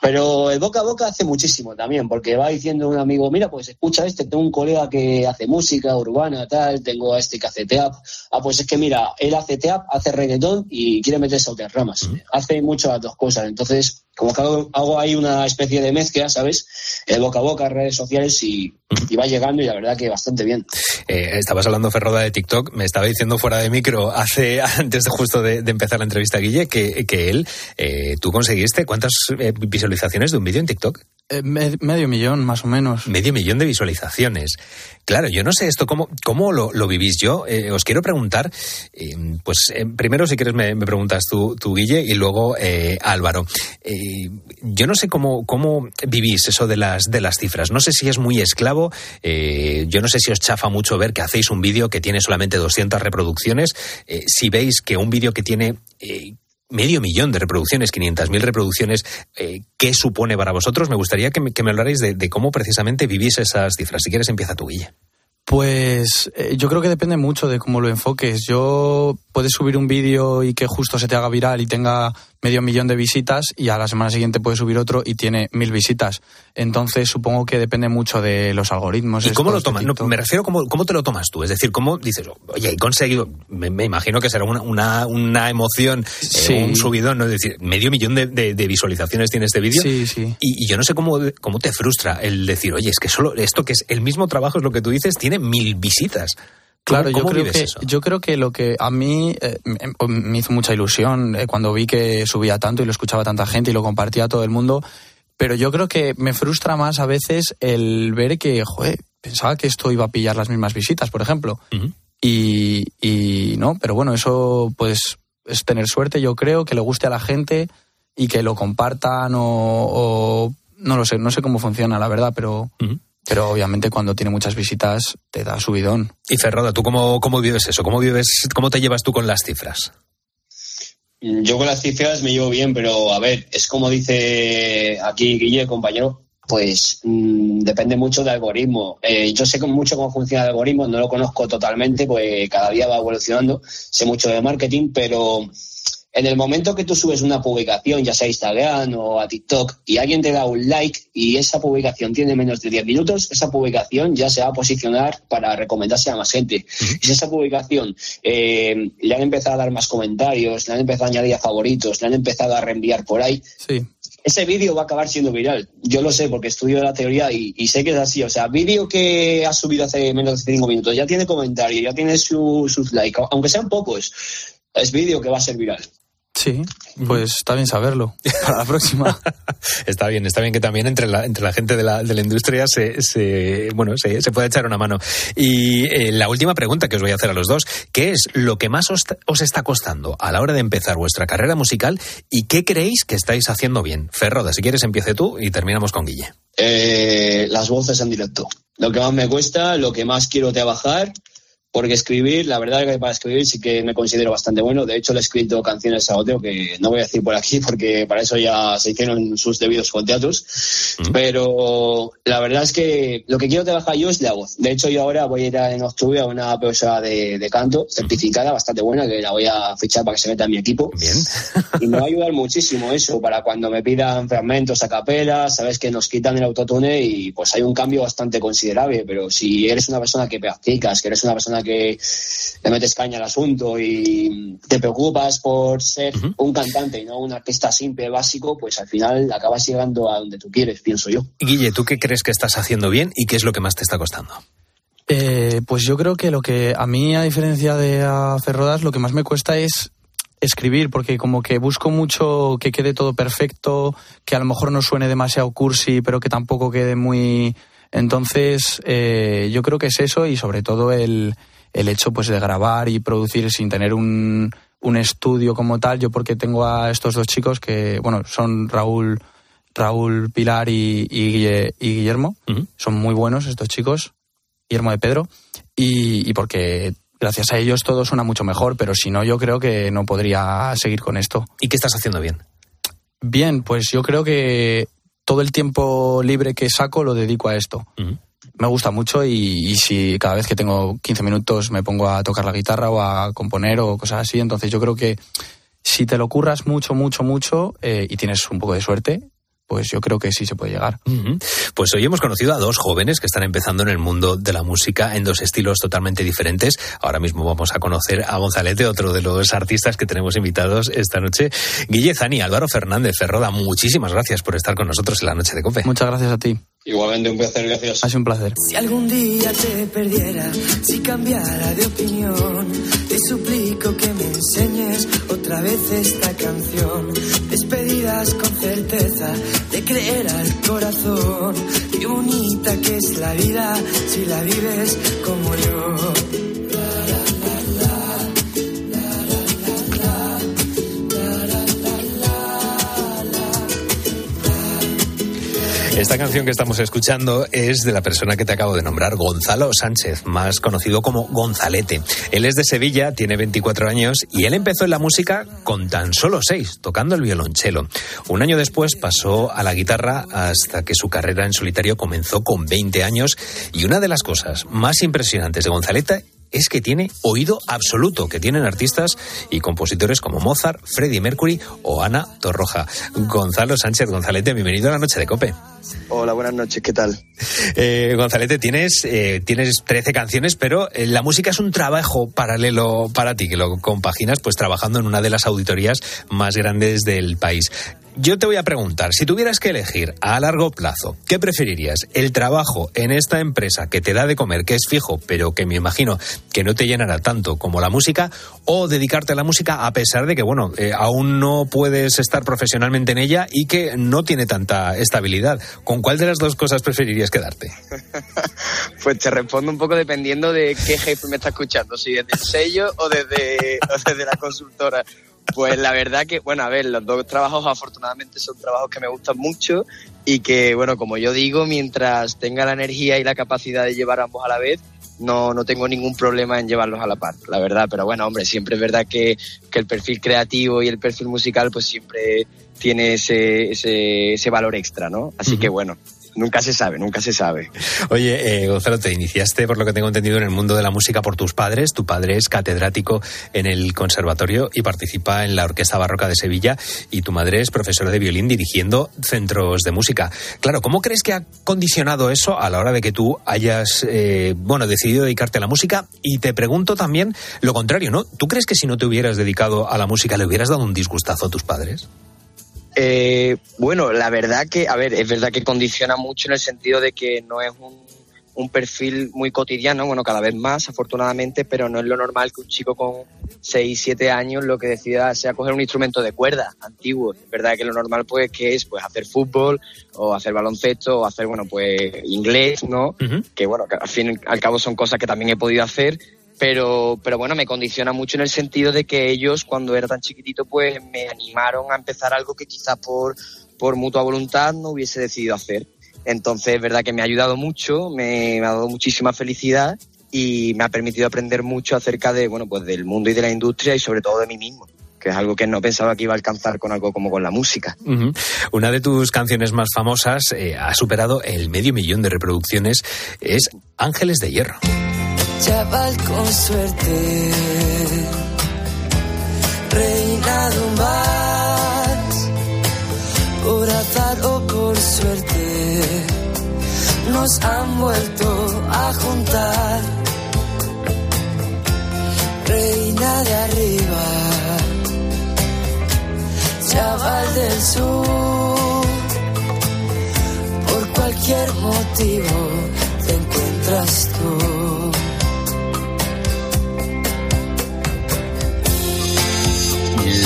Pero el boca a boca hace muchísimo también, porque va diciendo un amigo, mira, pues escucha este, tengo un colega que hace música urbana, tal, tengo a este que hace teap. Ah, pues es que mira, él hace teap, hace reggaetón y quiere meterse a otras ramas. Hace mucho las dos cosas. Entonces, como que hago, hago ahí una especie de mezcla, ¿sabes? El boca a boca, redes sociales y, y va llegando y la verdad que bastante bien. Eh, estabas hablando, Ferroda, de TikTok. Me estaba diciendo fuera de micro, hace antes de justo de, de empezar la entrevista, Guille, que, que él, eh, tú conseguiste cuántas eh, visualizaciones de un vídeo en TikTok? Eh, me- medio millón, más o menos. Medio millón de visualizaciones. Claro, yo no sé esto cómo, cómo lo, lo vivís yo. Eh, os quiero preguntar, eh, pues primero si quieres me, me preguntas tú, tú, Guille, y luego eh, Álvaro. Yo no sé cómo, cómo vivís eso de las, de las cifras. No sé si es muy esclavo. yo no sé si os chafa mucho ver que hacéis un vídeo que tiene solamente 200 reproducciones. si veis que un vídeo que tiene... medio millón de reproducciones, 500.000 reproducciones, eh, ¿qué supone para vosotros? Me gustaría que me, hablarais de, cómo precisamente vivís esas cifras. Si quieres, empieza tú, Guille. Pues eh, yo creo que depende mucho de cómo lo enfoques. Yo puedes subir un vídeo y que justo se te haga viral y tenga medio millón de visitas y a la semana siguiente puedes subir otro y tiene mil visitas. Entonces supongo que depende mucho de los algoritmos. ¿Y cómo lo tomas? No, me refiero, ¿cómo, ¿cómo te lo tomas tú? Es decir, ¿cómo dices, oye, he conseguido, me, me imagino que será una, una, una emoción, eh, un subidón, ¿no? Es decir, medio millón de, de- de visualizaciones tiene este vídeo. Sí, sí. Y, y yo no sé cómo, cómo te frustra el decir, oye, es que solo esto que es el mismo trabajo, es lo que tú dices, tiene mil visitas. ¿Cómo- Claro, yo creo, que, eso? yo creo que lo que a mí eh, me, me hizo mucha ilusión eh, cuando vi que subía tanto y lo escuchaba tanta gente y lo compartía a todo el mundo, pero yo creo que me frustra más a veces el ver que, joder, pensaba que esto iba a pillar las mismas visitas, por ejemplo. y, y no, pero bueno, eso pues es tener suerte, yo creo, que le guste a la gente y que lo compartan o, o- no lo sé, no sé cómo funciona, la verdad, pero, pero obviamente cuando tiene muchas visitas te da subidón. Y Ferroda, ¿tú cómo, cómo vives eso? ¿Cómo, vives, ¿Cómo te llevas tú con las cifras? Yo con las cifras me llevo bien, pero a ver, es como dice aquí Guille, compañero, pues mm, depende mucho del algoritmo. Eh, yo sé mucho cómo funciona el algoritmo, no lo conozco totalmente, pues cada día va evolucionando, sé mucho de marketing, pero en el momento que tú subes una publicación, ya sea a Instagram o a TikTok, y alguien te da un like y esa publicación tiene menos de 10 minutos, esa publicación ya se va a posicionar para recomendarse a más gente. Y si esa publicación eh, le han empezado a dar más comentarios, le han empezado a añadir a favoritos, le han empezado a reenviar por ahí, Sí. ese vídeo va a acabar siendo viral. Yo lo sé porque estudio la teoría y, y sé que es así. O sea, vídeo que has subido hace menos de cinco minutos, ya tiene comentarios, ya tiene su- sus likes, aunque sean pocos, es vídeo que va a ser viral. Sí, pues está bien saberlo para la próxima. Está bien, está bien que también entre la, entre la gente de la, de la industria se, se- bueno, se, se pueda echar una mano. Y eh, la última pregunta que os voy a hacer a los dos, ¿qué es lo que más os, os está costando a la hora de empezar vuestra carrera musical y qué creéis que estáis haciendo bien? Ferroda, si quieres empiece tú y terminamos con Guille. Eh, las voces en directo. Lo que más me cuesta, lo que más quiero trabajar, porque escribir, la verdad es que para escribir sí que me considero bastante bueno. De hecho, le he escrito canciones a Oteo que no voy a decir por aquí porque para eso ya se hicieron sus debidos contratos. Pero la verdad es que lo que quiero trabajar yo es la voz. De hecho, yo ahora voy a ir a- en octubre a una profesora de, de canto certificada, bastante buena, que la voy a fichar para que se meta en mi equipo. Bien. Y me va a ayudar muchísimo eso para cuando me pidan fragmentos a capela, sabes que nos quitan el autotune y pues hay un cambio bastante considerable. Pero si eres una persona que practicas, que eres una persona persona que le metes caña al asunto y te preocupas por ser un cantante y no un artista simple, básico, pues al final acabas llegando a donde tú quieres, pienso yo. Guille, ¿tú qué crees que estás haciendo bien y qué es lo que más te está costando? Eh, pues yo creo que lo que a mí, a diferencia de hacer rodas, lo que más me cuesta es escribir, porque como que busco mucho que quede todo perfecto, que a lo mejor no suene demasiado cursi, pero que tampoco quede muy... Entonces, eh, yo creo que es eso y sobre todo el, el hecho pues de grabar y producir sin tener un, un estudio como tal. Yo porque tengo a estos dos chicos que, bueno, son Raúl, Raúl Pilar y, y, Guillermo. Son muy buenos estos chicos. Guillermo de Pedro. Y, y porque gracias a ellos todo suena mucho mejor, pero si no, yo creo que no podría seguir con esto. ¿Y qué estás haciendo bien? Bien, pues yo creo que todo el tiempo libre que saco lo dedico a esto. Me gusta mucho y, si cada vez que tengo 15 minutos me pongo a tocar la guitarra o a componer o cosas así, entonces yo creo que si te lo curras mucho, mucho, mucho eh, y tienes un poco de suerte, pues yo creo que sí se puede llegar. Pues hoy hemos conocido a dos jóvenes que están empezando en el mundo de la música en dos estilos totalmente diferentes. Ahora mismo vamos a conocer a Gonzalete, otro de los artistas que tenemos invitados esta noche. Guille Zani, Álvaro Fernández Ferroda, muchísimas gracias por estar con nosotros en la noche de COPE. Muchas gracias a ti. Igualmente un placer, gracias. Ha sido un placer. Si algún día te perdiera, si cambiara de opinión, te suplico que me enseñes otra vez esta canción. Despedidas con certeza de creer al corazón. Qué bonita que es la vida si la vives como yo. Esta canción que estamos escuchando es de la persona que te acabo de nombrar, Gonzalo Sánchez, más conocido como Gonzalete. Él es de Sevilla, tiene 24 años y él empezó en la música con tan solo 6, tocando el violonchelo. Un año después pasó a la guitarra hasta que su carrera en solitario comenzó con 20 años y una de las cosas más impresionantes de Gonzalete es que tiene oído absoluto, que tienen artistas y compositores como Mozart, Freddie Mercury o Ana Torroja. Gonzalo Sánchez Gonzalete, bienvenido a la noche de Cope. Hola, buenas noches, ¿qué tal? Eh, Gonzalete, tienes, eh, tienes 13 canciones, pero eh, la música es un trabajo paralelo para ti, que lo compaginas pues trabajando en una de las auditorías más grandes del país. Yo te voy a preguntar, si tuvieras que elegir a largo plazo, ¿qué preferirías? ¿El trabajo en esta empresa que te da de comer, que es fijo, pero que me imagino que no te llenará tanto como la música, o dedicarte a la música a pesar de que, bueno, eh, aún no puedes estar profesionalmente en ella y que no tiene tanta estabilidad? ¿Con cuál de las dos cosas preferirías quedarte? pues te respondo un poco dependiendo de qué jefe me está escuchando, si desde el sello o desde, o desde la consultora. Pues la verdad que, bueno, a ver, los dos trabajos afortunadamente son trabajos que me gustan mucho y que, bueno, como yo digo, mientras tenga la energía y la capacidad de llevar ambos a la vez, no, no tengo ningún problema en llevarlos a la par, la verdad. Pero bueno, hombre, siempre es verdad que, que el perfil creativo y el perfil musical pues siempre tiene ese, ese, ese valor extra, ¿no? Así que bueno, nunca se sabe, nunca se sabe. Oye, eh, Gonzalo, te iniciaste, por lo que tengo entendido, en el mundo de la música por tus padres. Tu padre es catedrático en el conservatorio y participa en la Orquesta Barroca de Sevilla y tu madre es profesora de violín dirigiendo centros de música. Claro, ¿cómo crees que ha condicionado eso a la hora de que tú hayas, eh, bueno, decidido dedicarte a la música? Y te pregunto también lo contrario, ¿no? ¿Tú crees que si no te hubieras dedicado a la música le hubieras dado un disgustazo a tus padres? Eh, bueno, la verdad que, a ver, es verdad que condiciona mucho en el sentido de que no es un, un, perfil muy cotidiano, bueno, cada vez más, afortunadamente, pero no es lo normal que un chico con 6, 7 años lo que decida sea coger un instrumento de cuerda antiguo. Es verdad que lo normal, pues, que es pues hacer fútbol o hacer baloncesto o hacer, bueno, pues inglés, ¿no? Que, bueno, que al fin y al cabo son cosas que también he podido hacer, pero, pero bueno, me condiciona mucho en el sentido de que ellos, cuando era tan chiquitito, pues me animaron a empezar algo que quizás por, por mutua voluntad no hubiese decidido hacer. Entonces, es verdad que me ha ayudado mucho, me, ha dado muchísima felicidad y me ha permitido aprender mucho acerca de, bueno, pues del mundo y de la industria y sobre todo de mí mismo que es algo que no pensaba que iba a alcanzar con algo como con la música. Una de tus canciones más famosas eh, ha superado el medio millón de reproducciones, es Ángeles de Hierro chaval con suerte, reinado más, por azar o por suerte, nos han vuelto a juntar. reina de arriba, chaval del sur, por cualquier motivo te encuentras tú.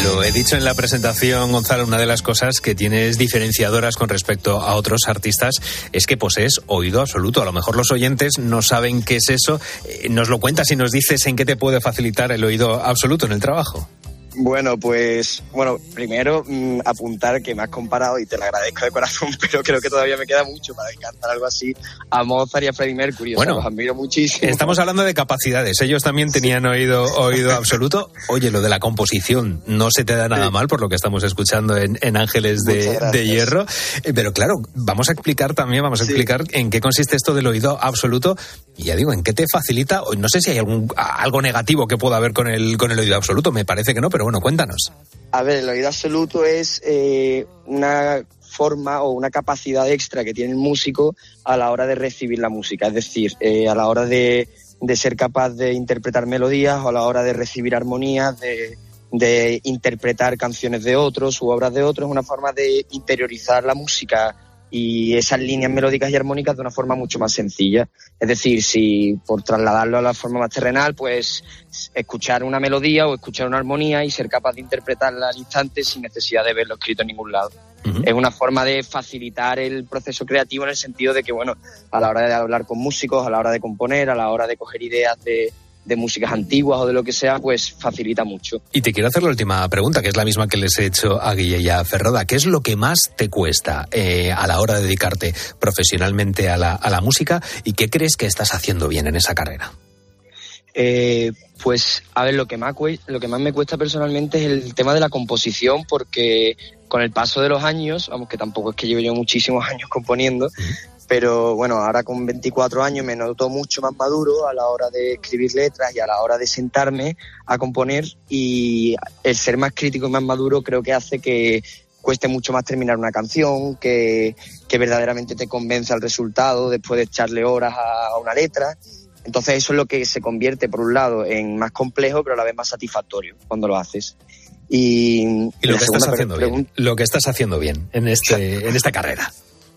Lo he dicho en la presentación, Gonzalo, una de las cosas que tienes diferenciadoras con respecto a otros artistas es que posees oído absoluto. A lo mejor los oyentes no saben qué es eso. Eh, Nos lo cuentas y nos dices en qué te puede facilitar el oído absoluto en el trabajo. Bueno, pues, bueno, primero mm, apuntar que me has comparado y te lo agradezco de corazón, pero creo que todavía me queda mucho para cantar algo así a Mozart y a Freddie Mercury. O sea, Bueno, los admiro muchísimo. Estamos hablando de capacidades. Ellos también tenían oído, oído absoluto. Oye, lo de la composición no se te da nada mal por lo que estamos escuchando en, en Ángeles de, Hierro. Eh, Pero claro, vamos a explicar también, vamos a explicar en qué consiste esto del oído absoluto. Y ya digo, en qué te facilita. No sé si hay algún, algo negativo que pueda haber con el, con el oído absoluto. Me parece que no, pero bueno, cuéntanos. A ver, el oído absoluto es eh, una forma o una capacidad extra que tiene el músico a la hora de recibir la música, es decir, eh, a la hora de, ser capaz de interpretar melodías o a la hora de recibir armonías, de, de interpretar canciones de otros u obras de otros, es una forma de interiorizar la música y esas líneas melódicas y armónicas de una forma mucho más sencilla. Es decir, si por trasladarlo a la forma más terrenal, pues escuchar una melodía o escuchar una armonía y ser capaz de interpretarla al instante sin necesidad de verlo escrito en ningún lado. Es una forma de facilitar el proceso creativo en el sentido de que, bueno, a la hora de hablar con músicos, a la hora de componer, a la hora de coger ideas de, de músicas antiguas o de lo que sea, pues facilita mucho. Y te quiero hacer la última pregunta, que es la misma que les he hecho a Guille y a Ferroda. ¿Qué es lo que más te cuesta eh, a la hora de dedicarte profesionalmente a la, a la música y qué crees que estás haciendo bien en esa carrera? Eh, pues, a ver, lo que, más lo que más me cuesta personalmente es el tema de la composición, porque con el paso de los años, vamos, que tampoco es que llevo yo muchísimos años componiendo, pero bueno, ahora con 24 años me noto mucho más maduro a la hora de escribir letras y a la hora de sentarme a componer y el ser más crítico y más maduro creo que hace que cueste mucho más terminar una canción, que, que verdaderamente te convenza el resultado después de echarle horas a, una letra. Entonces eso es lo que se convierte, por un lado, en más complejo, pero a la vez más satisfactorio cuando lo haces. Y, Y lo que estás haciendo bien. Lo que estás haciendo bien en, este, en esta carrera.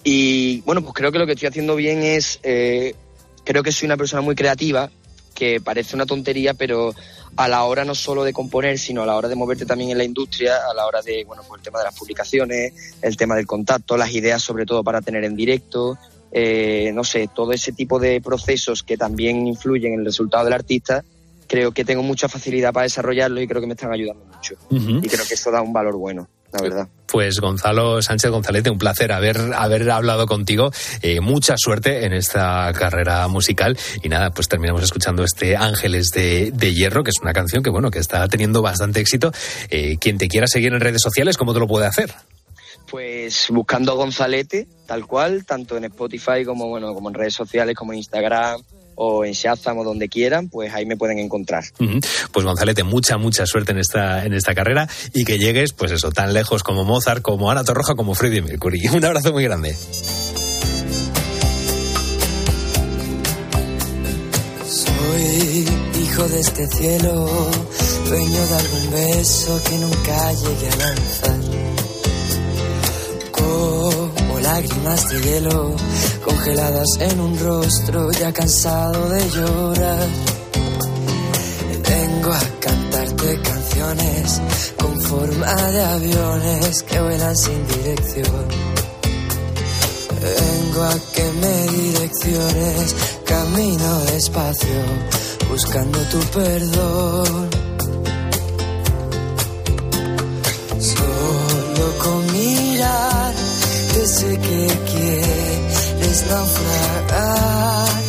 Y bueno, pues creo que lo que estoy haciendo bien es, eh, creo que soy una persona muy creativa, que parece una tontería, pero a la hora no solo de componer, sino a la hora de moverte también en la industria, a la hora de, bueno, pues el tema de las publicaciones, el tema del contacto, las ideas sobre todo para tener en directo, eh, no sé, todo ese tipo de procesos que también influyen en el resultado del artista, creo que tengo mucha facilidad para desarrollarlo y creo que me están ayudando mucho. Y creo que eso da un valor bueno, la verdad. Pues Gonzalo Sánchez Gonzalete, un placer haber, haber hablado contigo. Eh, mucha suerte en esta carrera musical. Y nada, pues terminamos escuchando este Ángeles de, de Hierro, que es una canción que bueno, que está teniendo bastante éxito. Eh, quien te quiera seguir en redes sociales, ¿cómo te lo puede hacer? Pues buscando Gonzalete, tal cual, tanto en Spotify como bueno, como en redes sociales, como en Instagram o en Shazam o donde quieran, pues ahí me pueden encontrar. Ujú. Pues Gonzalete, mucha, mucha suerte en esta, en esta carrera y que llegues, pues eso, tan lejos como Mozart, como Ana Torroja, como Freddie Mercury. Un abrazo muy grande. Soy hijo de este cielo, dueño de algún beso que nunca llegué a lanzar. Lágrimas de hielo, congeladas en un rostro ya cansado de llorar. Vengo a cantarte canciones con forma de aviones que vuelan sin dirección. Vengo a que me direcciones, camino despacio, buscando tu perdón. Naufragar.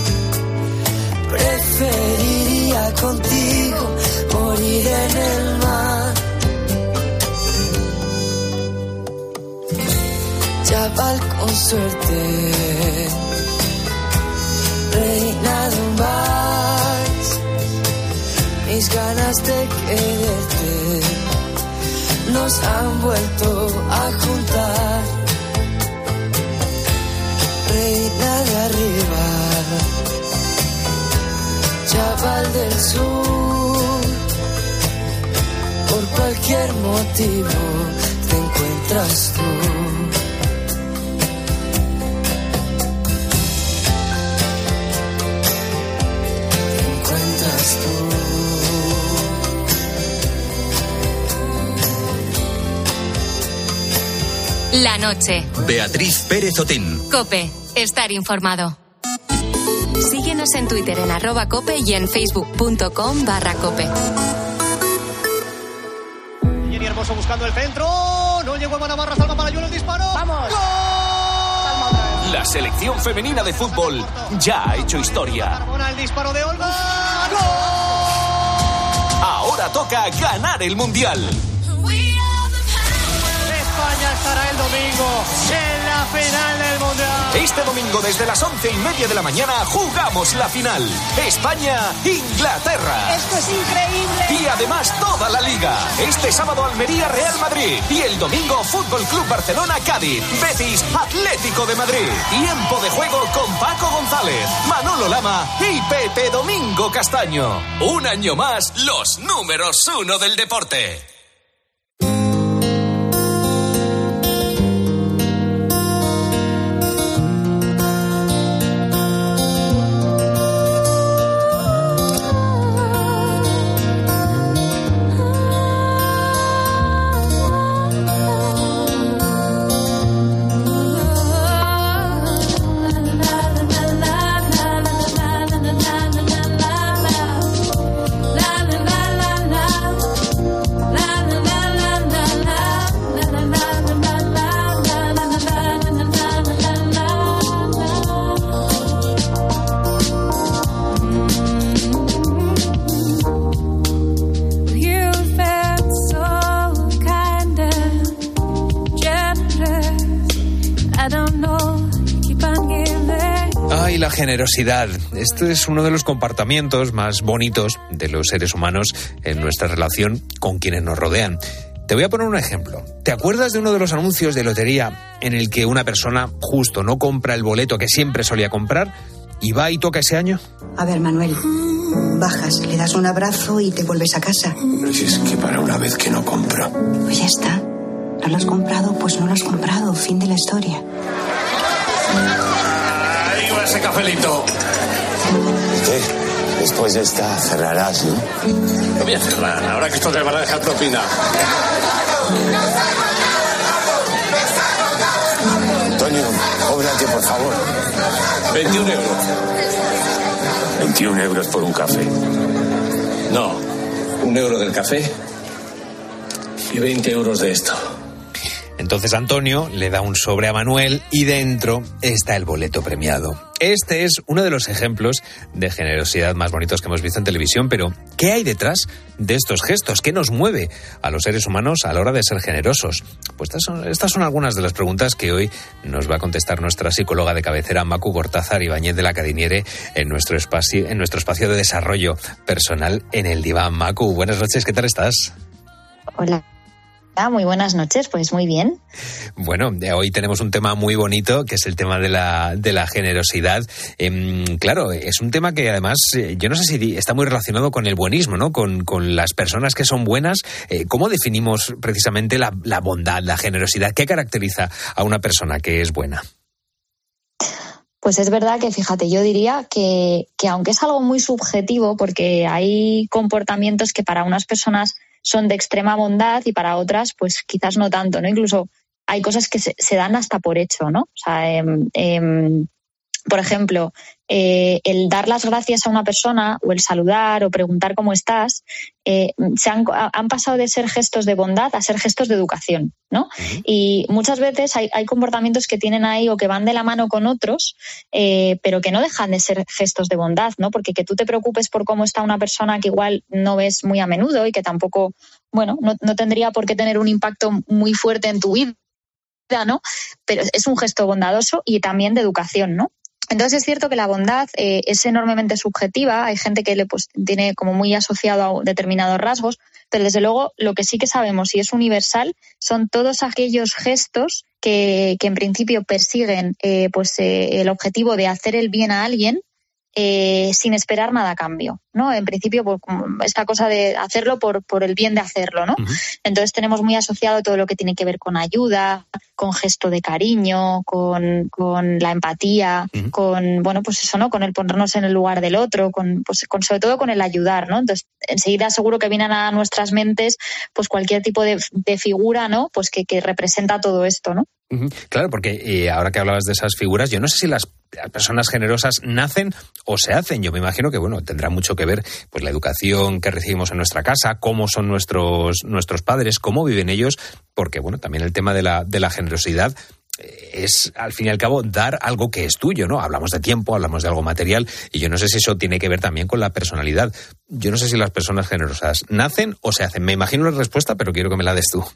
Preferiría contigo morir en el mar. chaval con suerte, reina de un vals, mis ganas de quererte nos han vuelto a juntar, reina de arriba, chaval del sur, cualquier motivo te encuentras tú. Te encuentras La noche. Beatriz Pérez Otín. Cope. Estar informado. Síguenos en Twitter en arroba cope y en facebook.com barra cope. Jenny Hermoso buscando el centro. No llegó a Navarra, salva para Yuelo el disparo. ¡Vamos! La selección femenina de fútbol ya ha hecho historia. El disparo de Olga. Ahora toca ganar el Mundial. Estará el domingo en la final del Mundial. Este domingo desde las once y media de la mañana jugamos la final. España-Inglaterra. Esto es increíble. Y además toda la liga. Este sábado Almería-Real Madrid. Y el domingo Fútbol Club Barcelona-Cádiz. Betis Atlético de Madrid. Tiempo de juego con Paco González, Manolo Lama y Pepe Domingo Castaño. Un año más, los números uno del deporte. La generosidad. Este es uno de los comportamientos más bonitos de los seres humanos en nuestra relación con quienes nos rodean. Te voy a poner un ejemplo. ¿Te acuerdas de uno de los anuncios de lotería en el que una persona justo no compra el boleto que siempre solía comprar y va y toca ese año? A ver, Manuel, bajas, le das un abrazo y te vuelves a casa. Si es que para una vez que no compro. Pues ya está. ¿No lo has comprado? Pues no lo has comprado. Fin de la historia. Ese cafelito. ¿Qué? Después de esta cerrarás, ¿no? No voy a cerrar, ahora que esto te van a dejar propina. Antonio, cóbrate, por favor. 21 euros. 21 euros por un café. No, un euro del café y 20 euros de esto. Entonces Antonio le da un sobre a Manuel y dentro está el boleto premiado. Este es uno de los ejemplos de generosidad más bonitos que hemos visto en televisión, pero ¿qué hay detrás de estos gestos? ¿Qué nos mueve a los seres humanos a la hora de ser generosos? Pues estas son, estas son algunas de las preguntas que hoy nos va a contestar nuestra psicóloga de cabecera, Macu Gortázar Ibáñez de la Cadiniere, en nuestro espacio, en nuestro espacio de desarrollo personal en el diván. Macu, buenas noches, ¿qué tal estás? Hola. Ah, Muy buenas noches, pues muy bien. Bueno, eh, hoy tenemos un tema muy bonito, que es el tema de la, de la generosidad. Em, claro, es un tema que además, eh, yo no sé si está muy relacionado con el buenismo, ¿no? Con, con las personas que son buenas. Eh, ¿Cómo definimos precisamente la, la bondad, la generosidad? ¿Qué caracteriza a una persona que es buena? Pues es verdad que, fíjate, yo diría que, que aunque es algo muy subjetivo, porque hay comportamientos que para unas personas son de extrema bondad y para otras, pues quizás no tanto, ¿no? Incluso hay cosas que se, se dan hasta por hecho, ¿no? O sea, em, por ejemplo, eh, el dar las gracias a una persona o el saludar o preguntar cómo estás, eh, se han, han pasado de ser gestos de bondad a ser gestos de educación, ¿no? Y muchas veces hay, hay comportamientos que tienen ahí o que van de la mano con otros, eh, pero que no dejan de ser gestos de bondad, ¿no? Porque que tú te preocupes por cómo está una persona que igual no ves muy a menudo y que tampoco, bueno, no, no tendría por qué tener un impacto muy fuerte en tu vida. ¿no? Pero es un gesto bondadoso y también de educación, ¿no? Entonces es cierto que la bondad eh, es enormemente subjetiva, hay gente que le pues, tiene como muy asociado a determinados rasgos, pero desde luego lo que sí que sabemos y es universal son todos aquellos gestos que, que en principio persiguen eh, pues, eh, el objetivo de hacer el bien a alguien eh, sin esperar nada a cambio, ¿no? En principio, esta cosa de hacerlo por, por el bien de hacerlo, ¿no? Entonces tenemos muy asociado todo lo que tiene que ver con ayuda, con gesto de cariño, con, con la empatía, con, bueno, pues eso, ¿no? Con el ponernos en el lugar del otro, con, pues, con sobre todo con el ayudar, ¿no? Entonces, enseguida seguro que vienen a nuestras mentes, pues cualquier tipo de, de figura, ¿no? Pues que, que representa todo esto, ¿no? Claro, porque eh, ahora que hablabas de esas figuras, yo no sé si las personas generosas nacen o se hacen. Yo me imagino que bueno tendrá mucho que ver pues la educación que recibimos en nuestra casa, cómo son nuestros nuestros padres, cómo viven ellos, porque bueno también el tema de la de la generosidad eh, es al fin y al cabo dar algo que es tuyo, ¿no? Hablamos de tiempo, hablamos de algo material y yo no sé si eso tiene que ver también con la personalidad. Yo no sé si las personas generosas nacen o se hacen. Me imagino la respuesta, pero quiero que me la des tú.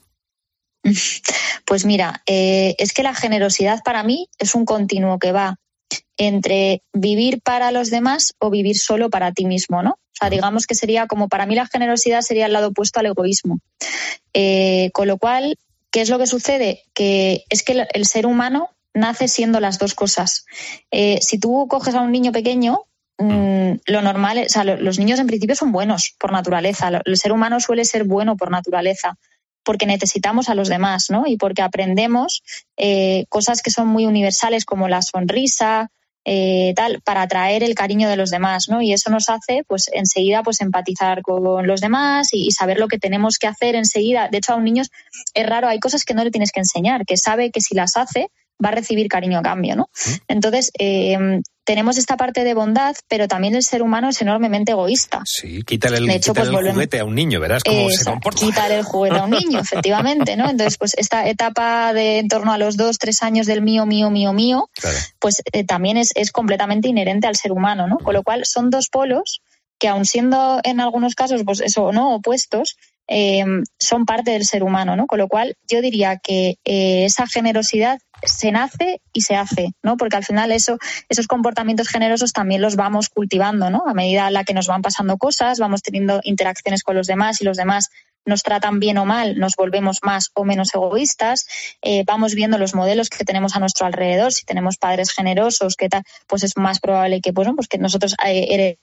Pues mira, eh, es que la generosidad para mí es un continuo que va entre vivir para los demás o vivir solo para ti mismo, ¿no? O sea, digamos que sería como para mí la generosidad sería el lado opuesto al egoísmo. Eh, con lo cual, ¿qué es lo que sucede? Que es que el, ser humano nace siendo las dos cosas. Eh, si tú coges a un niño pequeño, mm, lo normal, es- o sea, lo- los niños en principio son buenos por naturaleza. El ser humano suele ser bueno por naturaleza porque necesitamos a los demás, ¿no? Y porque aprendemos eh, cosas que son muy universales como la sonrisa, eh, tal, para atraer el cariño de los demás, ¿no? Y eso nos hace, pues, enseguida, pues, empatizar con los demás y, y saber lo que tenemos que hacer enseguida. De hecho, a un niño es raro, hay cosas que no le tienes que enseñar, que sabe que si las hace va a recibir cariño a cambio, ¿no? Entonces, eh, tenemos esta parte de bondad, pero también el ser humano es enormemente egoísta. Sí, quítale el, hecho, quítale pues el volvemos- juguete a un niño, verás cómo se Exacto, comporta. quitar el juguete a un niño, efectivamente, ¿no? Entonces, pues esta etapa de en torno a los dos, tres años del mío, mío, mío, mío, pues eh, también es, es completamente inherente al ser humano, ¿no? Con lo cual son dos polos que aun siendo en algunos casos, pues eso, ¿no? Opuestos, eh, son parte del ser humano, ¿no? Con lo cual yo diría que eh, esa generosidad se nace y se hace, ¿no? Porque al final eso, esos comportamientos generosos también los vamos cultivando, ¿no? A medida en la que nos van pasando cosas, vamos teniendo interacciones con los demás y los demás nos tratan bien o mal, nos volvemos más o menos egoístas, eh, vamos viendo los modelos que tenemos a nuestro alrededor, si tenemos padres generosos, qué tal, pues es más probable que, pues, pues que nosotros eh,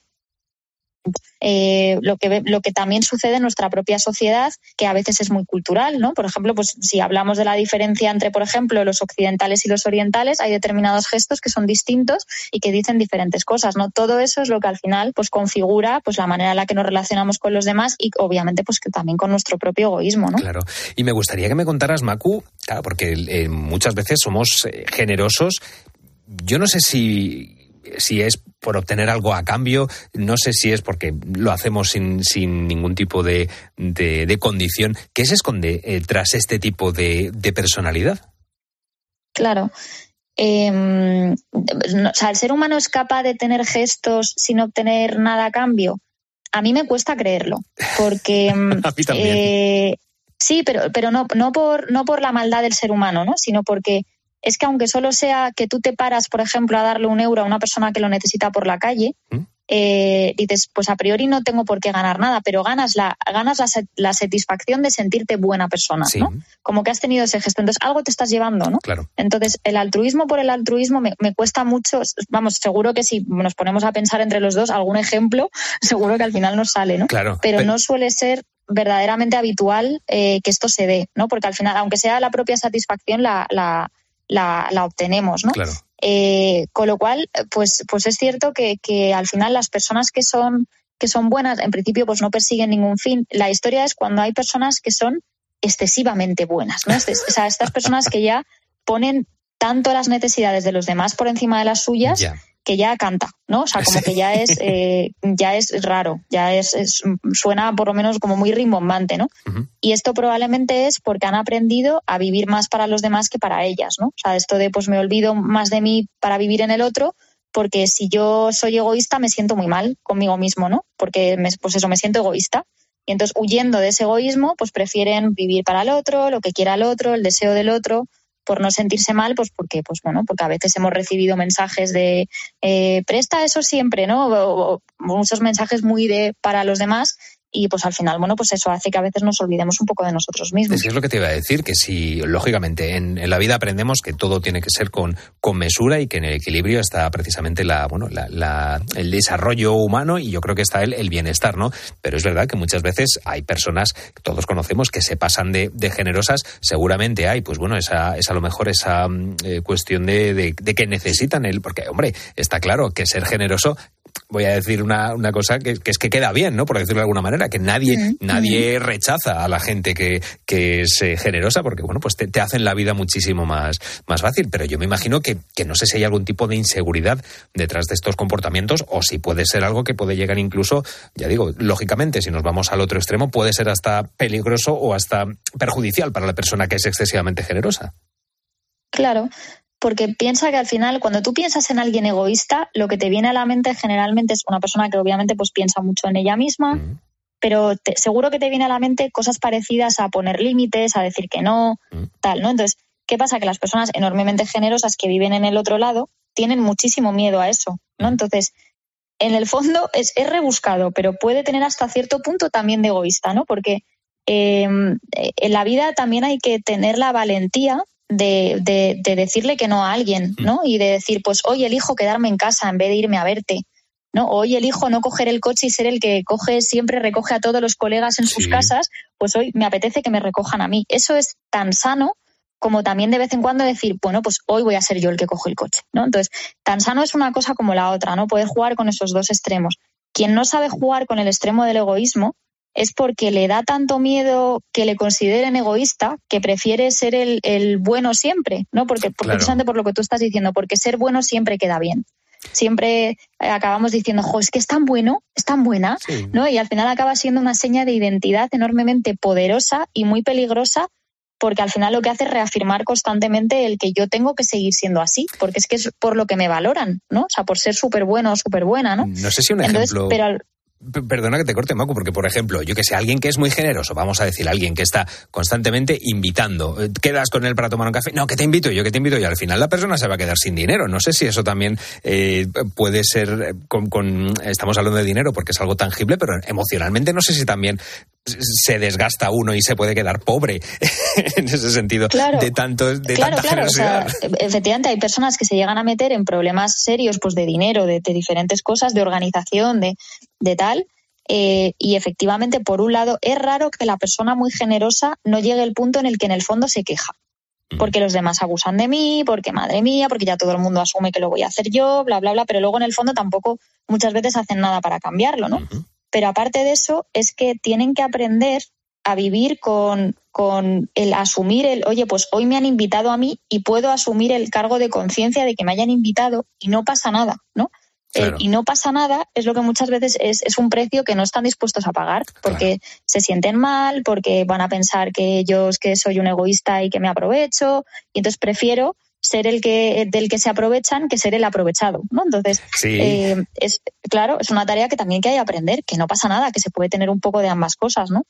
eh, lo que lo que también sucede en nuestra propia sociedad que a veces es muy cultural no por ejemplo pues si hablamos de la diferencia entre por ejemplo los occidentales y los orientales hay determinados gestos que son distintos y que dicen diferentes cosas no todo eso es lo que al final pues configura pues la manera en la que nos relacionamos con los demás y obviamente pues que también con nuestro propio egoísmo no Claro. Y me gustaría que me contaras, Macu, claro, porque eh, muchas veces somos eh, generosos. Yo no sé si si es por obtener algo a cambio, no sé si es porque lo hacemos sin, sin ningún tipo de, de, de condición. ¿Qué se esconde eh, tras este tipo de, de personalidad? Claro. Eh, no- o sea, el ser humano es capaz de tener gestos sin obtener nada a cambio. A mí me cuesta creerlo, porque mm, A mí también. eh, sí, pero, pero no, no por no por la maldad del ser humano, ¿no? Sino porque es que aunque solo sea que tú te paras, por ejemplo, a darle un euro a una persona que lo necesita por la calle, eh, dices, pues a priori no tengo por qué ganar nada, pero ganas la, ganas la, la satisfacción de sentirte buena persona, ¿no? Como que has tenido ese gesto. Entonces, algo te estás llevando, ¿no? Claro. Entonces, el altruismo por el altruismo me, me cuesta mucho. Vamos, seguro que si nos ponemos a pensar entre los dos algún ejemplo, seguro que al final nos sale, ¿no? Claro, Pero pe- no suele ser verdaderamente habitual eh, que esto se dé, ¿no? Porque al final, aunque sea la propia satisfacción, la, la, la, la obtenemos, ¿no? Claro. Eh, con lo cual, pues, pues es cierto que, que al final las personas que son, que son buenas, en principio, pues no persiguen ningún fin. La historia es cuando hay personas que son excesivamente buenas, ¿no? Este- o sea, estas personas que ya ponen tanto las necesidades de los demás por encima de las suyas Ya. Que ya canta, ¿no? O sea, como que ya es, eh, ya es raro, ya es, es- suena por lo menos como muy rimbombante, ¿no? Y esto probablemente es porque han aprendido a vivir más para los demás que para ellas, ¿no? O sea, esto de pues me olvido más de mí para vivir en el otro, porque si yo soy egoísta me siento muy mal conmigo mismo, ¿no? Porque me- pues eso, me siento egoísta. Y entonces, huyendo de ese egoísmo, pues prefieren vivir para el otro, lo que quiera el otro, el deseo del otro, por no sentirse mal, pues porque, pues bueno, porque a veces hemos recibido mensajes de eh, presta eso siempre, ¿no? O, o muchos mensajes muy de para los demás y pues al final, bueno, pues eso hace que a veces nos olvidemos un poco de nosotros mismos. Es que es lo que te iba a decir, que si, lógicamente, en, la vida aprendemos que todo tiene que ser con, con mesura y que en el equilibrio está precisamente la, bueno, la, el desarrollo humano y yo creo que está el, el bienestar, ¿no? Pero es verdad que muchas veces hay personas, todos conocemos, que se pasan de, generosas, seguramente hay, pues bueno, esa, esa a lo mejor esa mm, eh, cuestión de, de, de que necesitan el, porque, hombre, está claro que ser generoso voy a decir una, una cosa que, que es que queda bien, ¿no? Por decirlo de alguna manera, que nadie, nadie rechaza a la gente que, que es eh, generosa, porque bueno, pues te, te hacen la vida muchísimo más, más fácil. Pero yo me imagino que, que no sé si hay algún tipo de inseguridad detrás de estos comportamientos, o si puede ser algo que puede llegar incluso, ya digo, lógicamente, si nos vamos al otro extremo, puede ser hasta peligroso o hasta perjudicial para la persona que es excesivamente generosa. Claro, porque piensa que al final, cuando tú piensas en alguien egoísta, lo que te viene a la mente generalmente es una persona que obviamente pues piensa mucho en ella misma, pero te- seguro que te viene a la mente cosas parecidas a poner límites, a decir que no, tal, ¿no? Entonces, ¿qué pasa? Que las personas enormemente generosas que viven en el otro lado tienen muchísimo miedo a eso, ¿no? Entonces, en el fondo es, es rebuscado, pero puede tener hasta cierto punto también de egoísta, ¿no? Porque eh, en la vida también hay que tener la valentía de, de- de decirle que no a alguien, ¿no? Y de decir, pues hoy elijo quedarme en casa en vez de irme a verte, ¿no? Hoy elijo no coger el coche y ser el que coge, siempre recoge a todos los colegas en sus casas, pues hoy me apetece que me recojan a mí. Eso es tan sano como también de vez en cuando decir, bueno, pues hoy voy a ser yo el que coge el coche, ¿no? Entonces, tan sano es una cosa como la otra, ¿no? Poder jugar con esos dos extremos. Quien no sabe jugar con el extremo del egoísmo es porque le da tanto miedo que le consideren egoísta que prefiere ser el, el bueno siempre, ¿no? Porque, porque Claro. precisamente por lo que tú estás diciendo, porque ser bueno siempre queda bien. Siempre eh, acabamos diciendo, jo, es que es tan bueno, es tan buena, ¿no? Y al final acaba siendo una seña de identidad enormemente poderosa y muy peligrosa porque al final lo que hace es reafirmar constantemente el que yo tengo que seguir siendo así, porque es que es por lo que me valoran, ¿no? O sea, por ser súper bueno o súper buena, ¿no? No sé si un Entonces, ejemplo. pero al- P- Perdona que te corte, Macu, porque, por ejemplo, yo que sé, alguien que es muy generoso, vamos a decir, alguien que está constantemente invitando, eh, quedas con él para tomar un café, no, que te invito yo, que te invito yo, al final la persona se va a quedar sin dinero. No sé si eso también eh, puede ser, eh, con, con- estamos hablando de dinero porque es algo tangible, pero emocionalmente no sé si también se desgasta uno y se puede quedar pobre en ese sentido Claro. de tanto de claro, tanta claro. O sea, generosidad. efectivamente, hay personas que se llegan a meter en problemas serios, pues de dinero, de, de diferentes cosas, de organización, de, de tal. eh, y efectivamente, por un lado, es raro que la persona muy generosa no llegue al punto en el que en el fondo se queja. Porque los demás abusan de mí, porque madre mía, porque ya todo el mundo asume que lo voy a hacer yo, bla, bla, bla. Pero luego en el fondo tampoco muchas veces hacen nada para cambiarlo, ¿no? Pero aparte de eso, es que tienen que aprender a vivir con, con el asumir el, oye, pues hoy me han invitado a mí y puedo asumir el cargo de conciencia de que me hayan invitado y no pasa nada, ¿no? El Claro. y no pasa nada es lo que muchas veces es, es un precio que no están dispuestos a pagar porque se sienten mal, porque van a pensar que yo es que soy un egoísta y que me aprovecho y entonces prefiero ser el que del que se aprovechan que ser el aprovechado, ¿no? Entonces, Sí. eh, es claro, es una tarea que también que hay que aprender, que no pasa nada, que se puede tener un poco de ambas cosas, ¿no?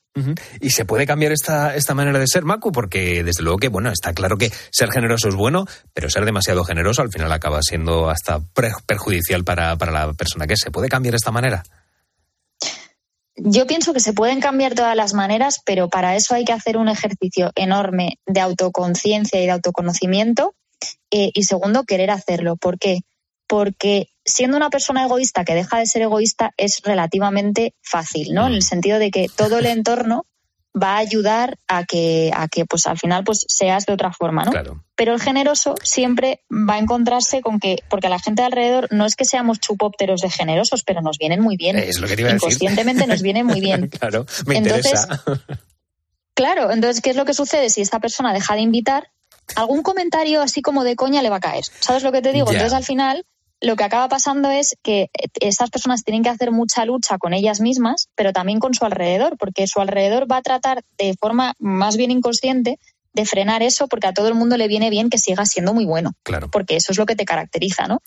Y se puede cambiar esta, esta manera de ser, Macu, porque desde luego que, bueno, está claro que ser generoso es bueno, pero ser demasiado generoso al final acaba siendo hasta perjudicial para, para la persona que es. ¿Se puede cambiar esta manera? Yo pienso que se pueden cambiar todas las maneras, pero para eso hay que hacer un ejercicio enorme de autoconciencia y de autoconocimiento. Eh, y segundo, querer hacerlo. ¿Por qué? Porque siendo una persona egoísta que deja de ser egoísta es relativamente fácil, ¿no? En el sentido de que todo el entorno va a ayudar a que, a que pues al final pues seas de otra forma, ¿no? Pero el generoso siempre va a encontrarse con que, porque a la gente de alrededor no es que seamos chupópteros de generosos, pero nos vienen muy bien. Es lo que te iba a decir. Inconscientemente nos viene muy bien. claro, me Entonces, interesa. Claro, entonces, ¿qué es lo que sucede si esta persona deja de invitar? Algún comentario así como de coña le va a caer. ¿Sabes lo que te digo? Entonces, al final, lo que acaba pasando es que eh, estas personas tienen que hacer mucha lucha con ellas mismas, pero también con su alrededor, porque su alrededor va a tratar de forma más bien inconsciente de frenar eso, porque a todo el mundo le viene bien que siga siendo muy bueno, Claro. porque eso es lo que te caracteriza, ¿no?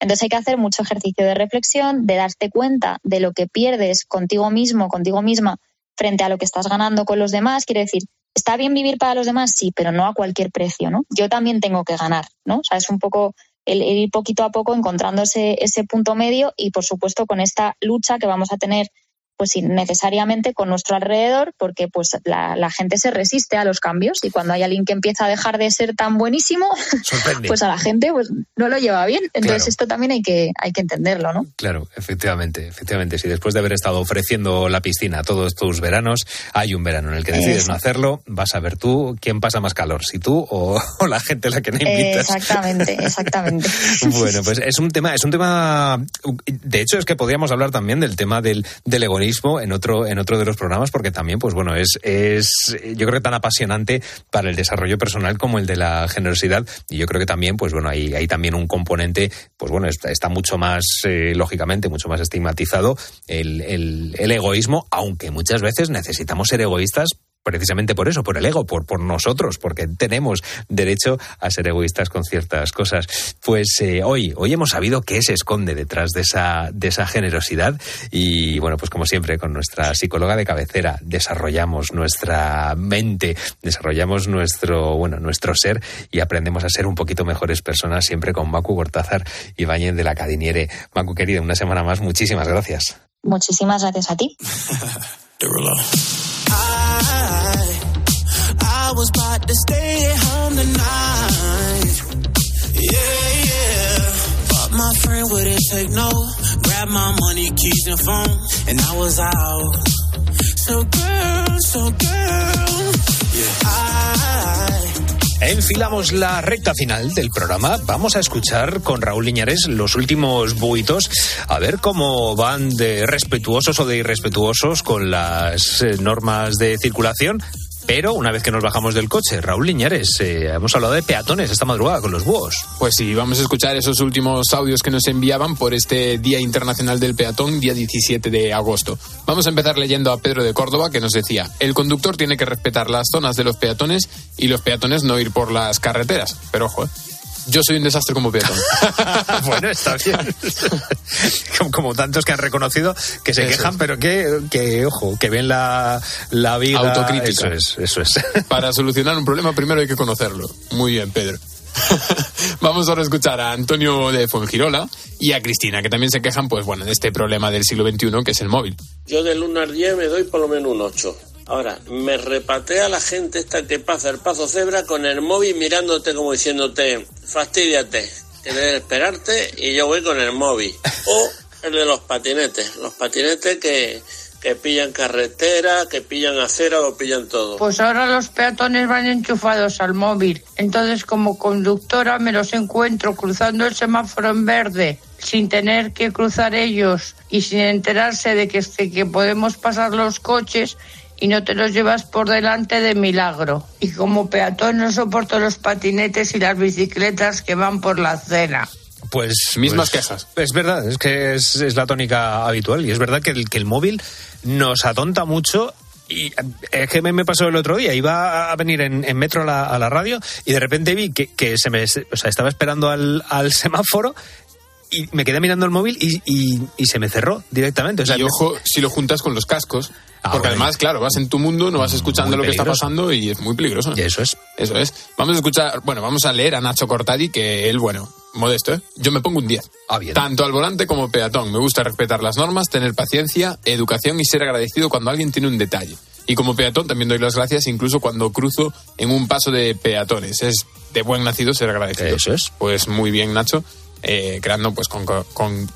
Entonces hay que hacer mucho ejercicio de reflexión, de darte cuenta de lo que pierdes contigo mismo, contigo misma, frente a lo que estás ganando con los demás. Quiere decir, está bien vivir para los demás, sí, pero no a cualquier precio, ¿no? Yo también tengo que ganar, ¿no? O sea, es un poco el, ir poquito a poco encontrando ese, ese punto medio y, por supuesto, con esta lucha que vamos a tener pues necesariamente con nuestro alrededor, porque pues la, la gente se resiste a los cambios y cuando hay alguien que empieza a dejar de ser tan buenísimo, Sorprende. pues a la gente pues no lo lleva bien. Entonces Claro. esto también hay que, hay que entenderlo, ¿no? Claro, efectivamente, efectivamente. Si después de haber estado ofreciendo la piscina todos tus veranos, hay un verano en el que decides no hacerlo, vas a ver tú quién pasa más calor, si tú o, o la gente a la que no invitas. Exactamente, exactamente. Bueno, pues es un tema, es un tema. De hecho, es que podríamos hablar también del tema del, del egoísmo en otro, en otro de los programas, porque también, pues bueno, es, es yo creo que tan apasionante para el desarrollo personal como el de la generosidad. Y yo creo que también, pues bueno, hay, hay también un componente, pues bueno, está, mucho más, eh, lógicamente, mucho más estigmatizado el, el, el egoísmo, aunque muchas veces necesitamos ser egoístas precisamente por eso, por el ego, por, por nosotros, porque tenemos derecho a ser egoístas con ciertas cosas. Pues eh, hoy, hoy hemos sabido qué se esconde detrás de esa, de esa generosidad y bueno, pues como siempre, con nuestra psicóloga de cabecera desarrollamos nuestra mente, desarrollamos nuestro, bueno, nuestro ser y aprendemos a ser un poquito mejores personas siempre con Macu Gortázar y Bañen de la Cadiniere. Macu querida, una semana más, muchísimas gracias. Muchísimas gracias a ti. Enfilamos la recta final del programa. Vamos a escuchar con Raúl Liñares los últimos buitos, a ver cómo van de respetuosos o de irrespetuosos con las eh, normas de circulación. Pero una vez que nos bajamos del coche, Raúl Liñares, eh, hemos hablado de peatones esta madrugada con los búhos. Pues sí, vamos a escuchar esos últimos audios que nos enviaban por este Día Internacional del Peatón, día 17 de agosto. Vamos a empezar leyendo a Pedro de Córdoba que nos decía, el conductor tiene que respetar las zonas de los peatones y los peatones no ir por las carreteras. Pero ojo, ¿eh? Yo soy un desastre como peatón. bueno, está bien. como, como tantos que han reconocido que se Eso quejan, es. pero que, que, ojo, que ven la, la vida. Autocrítica. Eso es, eso es. Para solucionar un problema primero hay que conocerlo. Muy bien, Pedro. Vamos ahora a escuchar a Antonio de Fuengirola y a Cristina, que también se quejan, pues bueno, de este problema del siglo XXI, que es el móvil. Yo del 1 al 10 me doy por lo menos un 8. Ahora, me repatea la gente esta que pasa el paso cebra con el móvil mirándote como diciéndote, fastidiate, que esperarte y yo voy con el móvil. O el de los patinetes, los patinetes que, que pillan carretera, que pillan acera, lo pillan todo. Pues ahora los peatones van enchufados al móvil. Entonces, como conductora, me los encuentro cruzando el semáforo en verde sin tener que cruzar ellos y sin enterarse de que, de que podemos pasar los coches y no te los llevas por delante de milagro. Y como peatón no soporto los patinetes y las bicicletas que van por la acera. Pues mismas pues, quejas. Es verdad, es que es, es la tónica habitual y es verdad que el, que el móvil nos atonta mucho y es que me, me pasó el otro día, iba a venir en, en metro a la, a la, radio y de repente vi que, que, se me, o sea, estaba esperando al, al semáforo y me quedé mirando el móvil y, y, y se me cerró directamente. O sea, y ojo, si lo juntas con los cascos, Ah, porque bueno. además, claro, vas en tu mundo, no vas escuchando lo que está pasando y es muy peligroso. Y eso es. Eso es. Vamos a escuchar, bueno, vamos a leer a Nacho Cortadi, que él, bueno, modesto, ¿eh? Yo me pongo un 10. Ah, bien. Tanto al volante como peatón. Me gusta respetar las normas, tener paciencia, educación y ser agradecido cuando alguien tiene un detalle. Y como peatón también doy las gracias incluso cuando cruzo en un paso de peatones. Es de buen nacido ser agradecido. Eso es. Pues muy bien, Nacho. Eh, creando pues con, con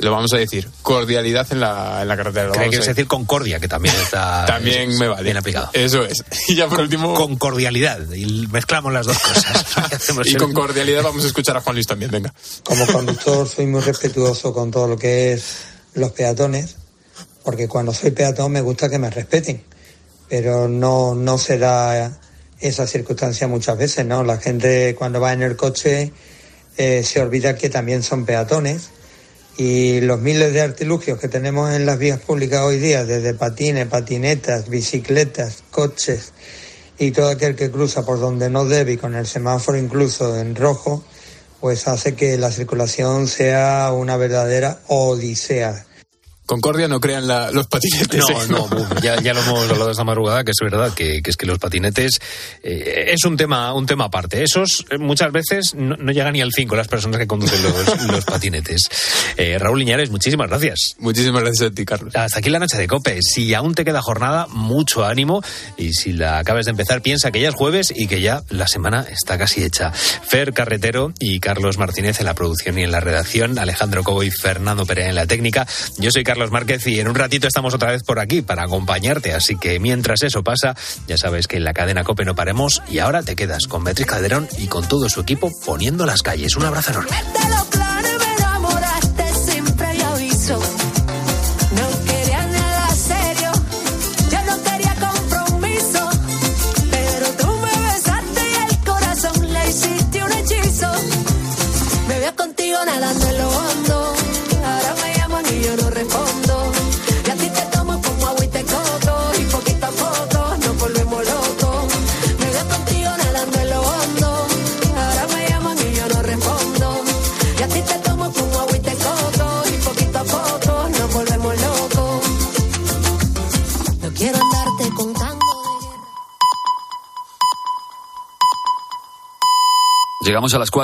lo vamos a decir, cordialidad en la, en la carretera. Lo Que vamos quieres a decir concordia, que también está. También es- me vale. Bien aplicado. Eso es. Y ya por último. Con cordialidad. Y mezclamos las dos cosas. Y el- con cordialidad vamos a escuchar a Juan Luis también, venga. Como conductor soy muy respetuoso con todo lo que es los peatones, porque cuando soy peatón me gusta que me respeten, pero no, no será esa circunstancia muchas veces, ¿no? La gente cuando va en el coche eh, se olvida que también son peatones y los miles de artilugios que tenemos en las vías públicas hoy día, desde patines, patinetas, bicicletas, coches y todo aquel que cruza por donde no debe y con el semáforo incluso en rojo, pues hace que la circulación sea una verdadera odisea. Concordia no crean la- los patinetes. No, ¿eh? no, ya, ya lo hemos hablado esta madrugada, que es verdad, que, que es que los patinetes eh, es un tema, un tema aparte. Esos eh, muchas veces no, no llegan ni al 5 las personas que conducen los, los patinetes. Eh, Raúl Iñares, muchísimas gracias. Muchísimas gracias a ti, Carlos. Hasta aquí la noche de Cope. Si aún te queda jornada, mucho ánimo. Y si la acabas de empezar, piensa que ya es jueves y que ya la semana está casi hecha. Fer Carretero y Carlos Martínez en la producción y en la redacción, Alejandro Cobo y Fernando Perea en la técnica. Yo soy Carlos Márquez y en un ratito estamos otra vez por aquí para acompañarte. Así que mientras eso pasa, ya sabes que en la cadena Cope no paremos y ahora te quedas con Beatriz Calderón y con todo su equipo poniendo las calles. Un abrazo enorme. Llegamos a las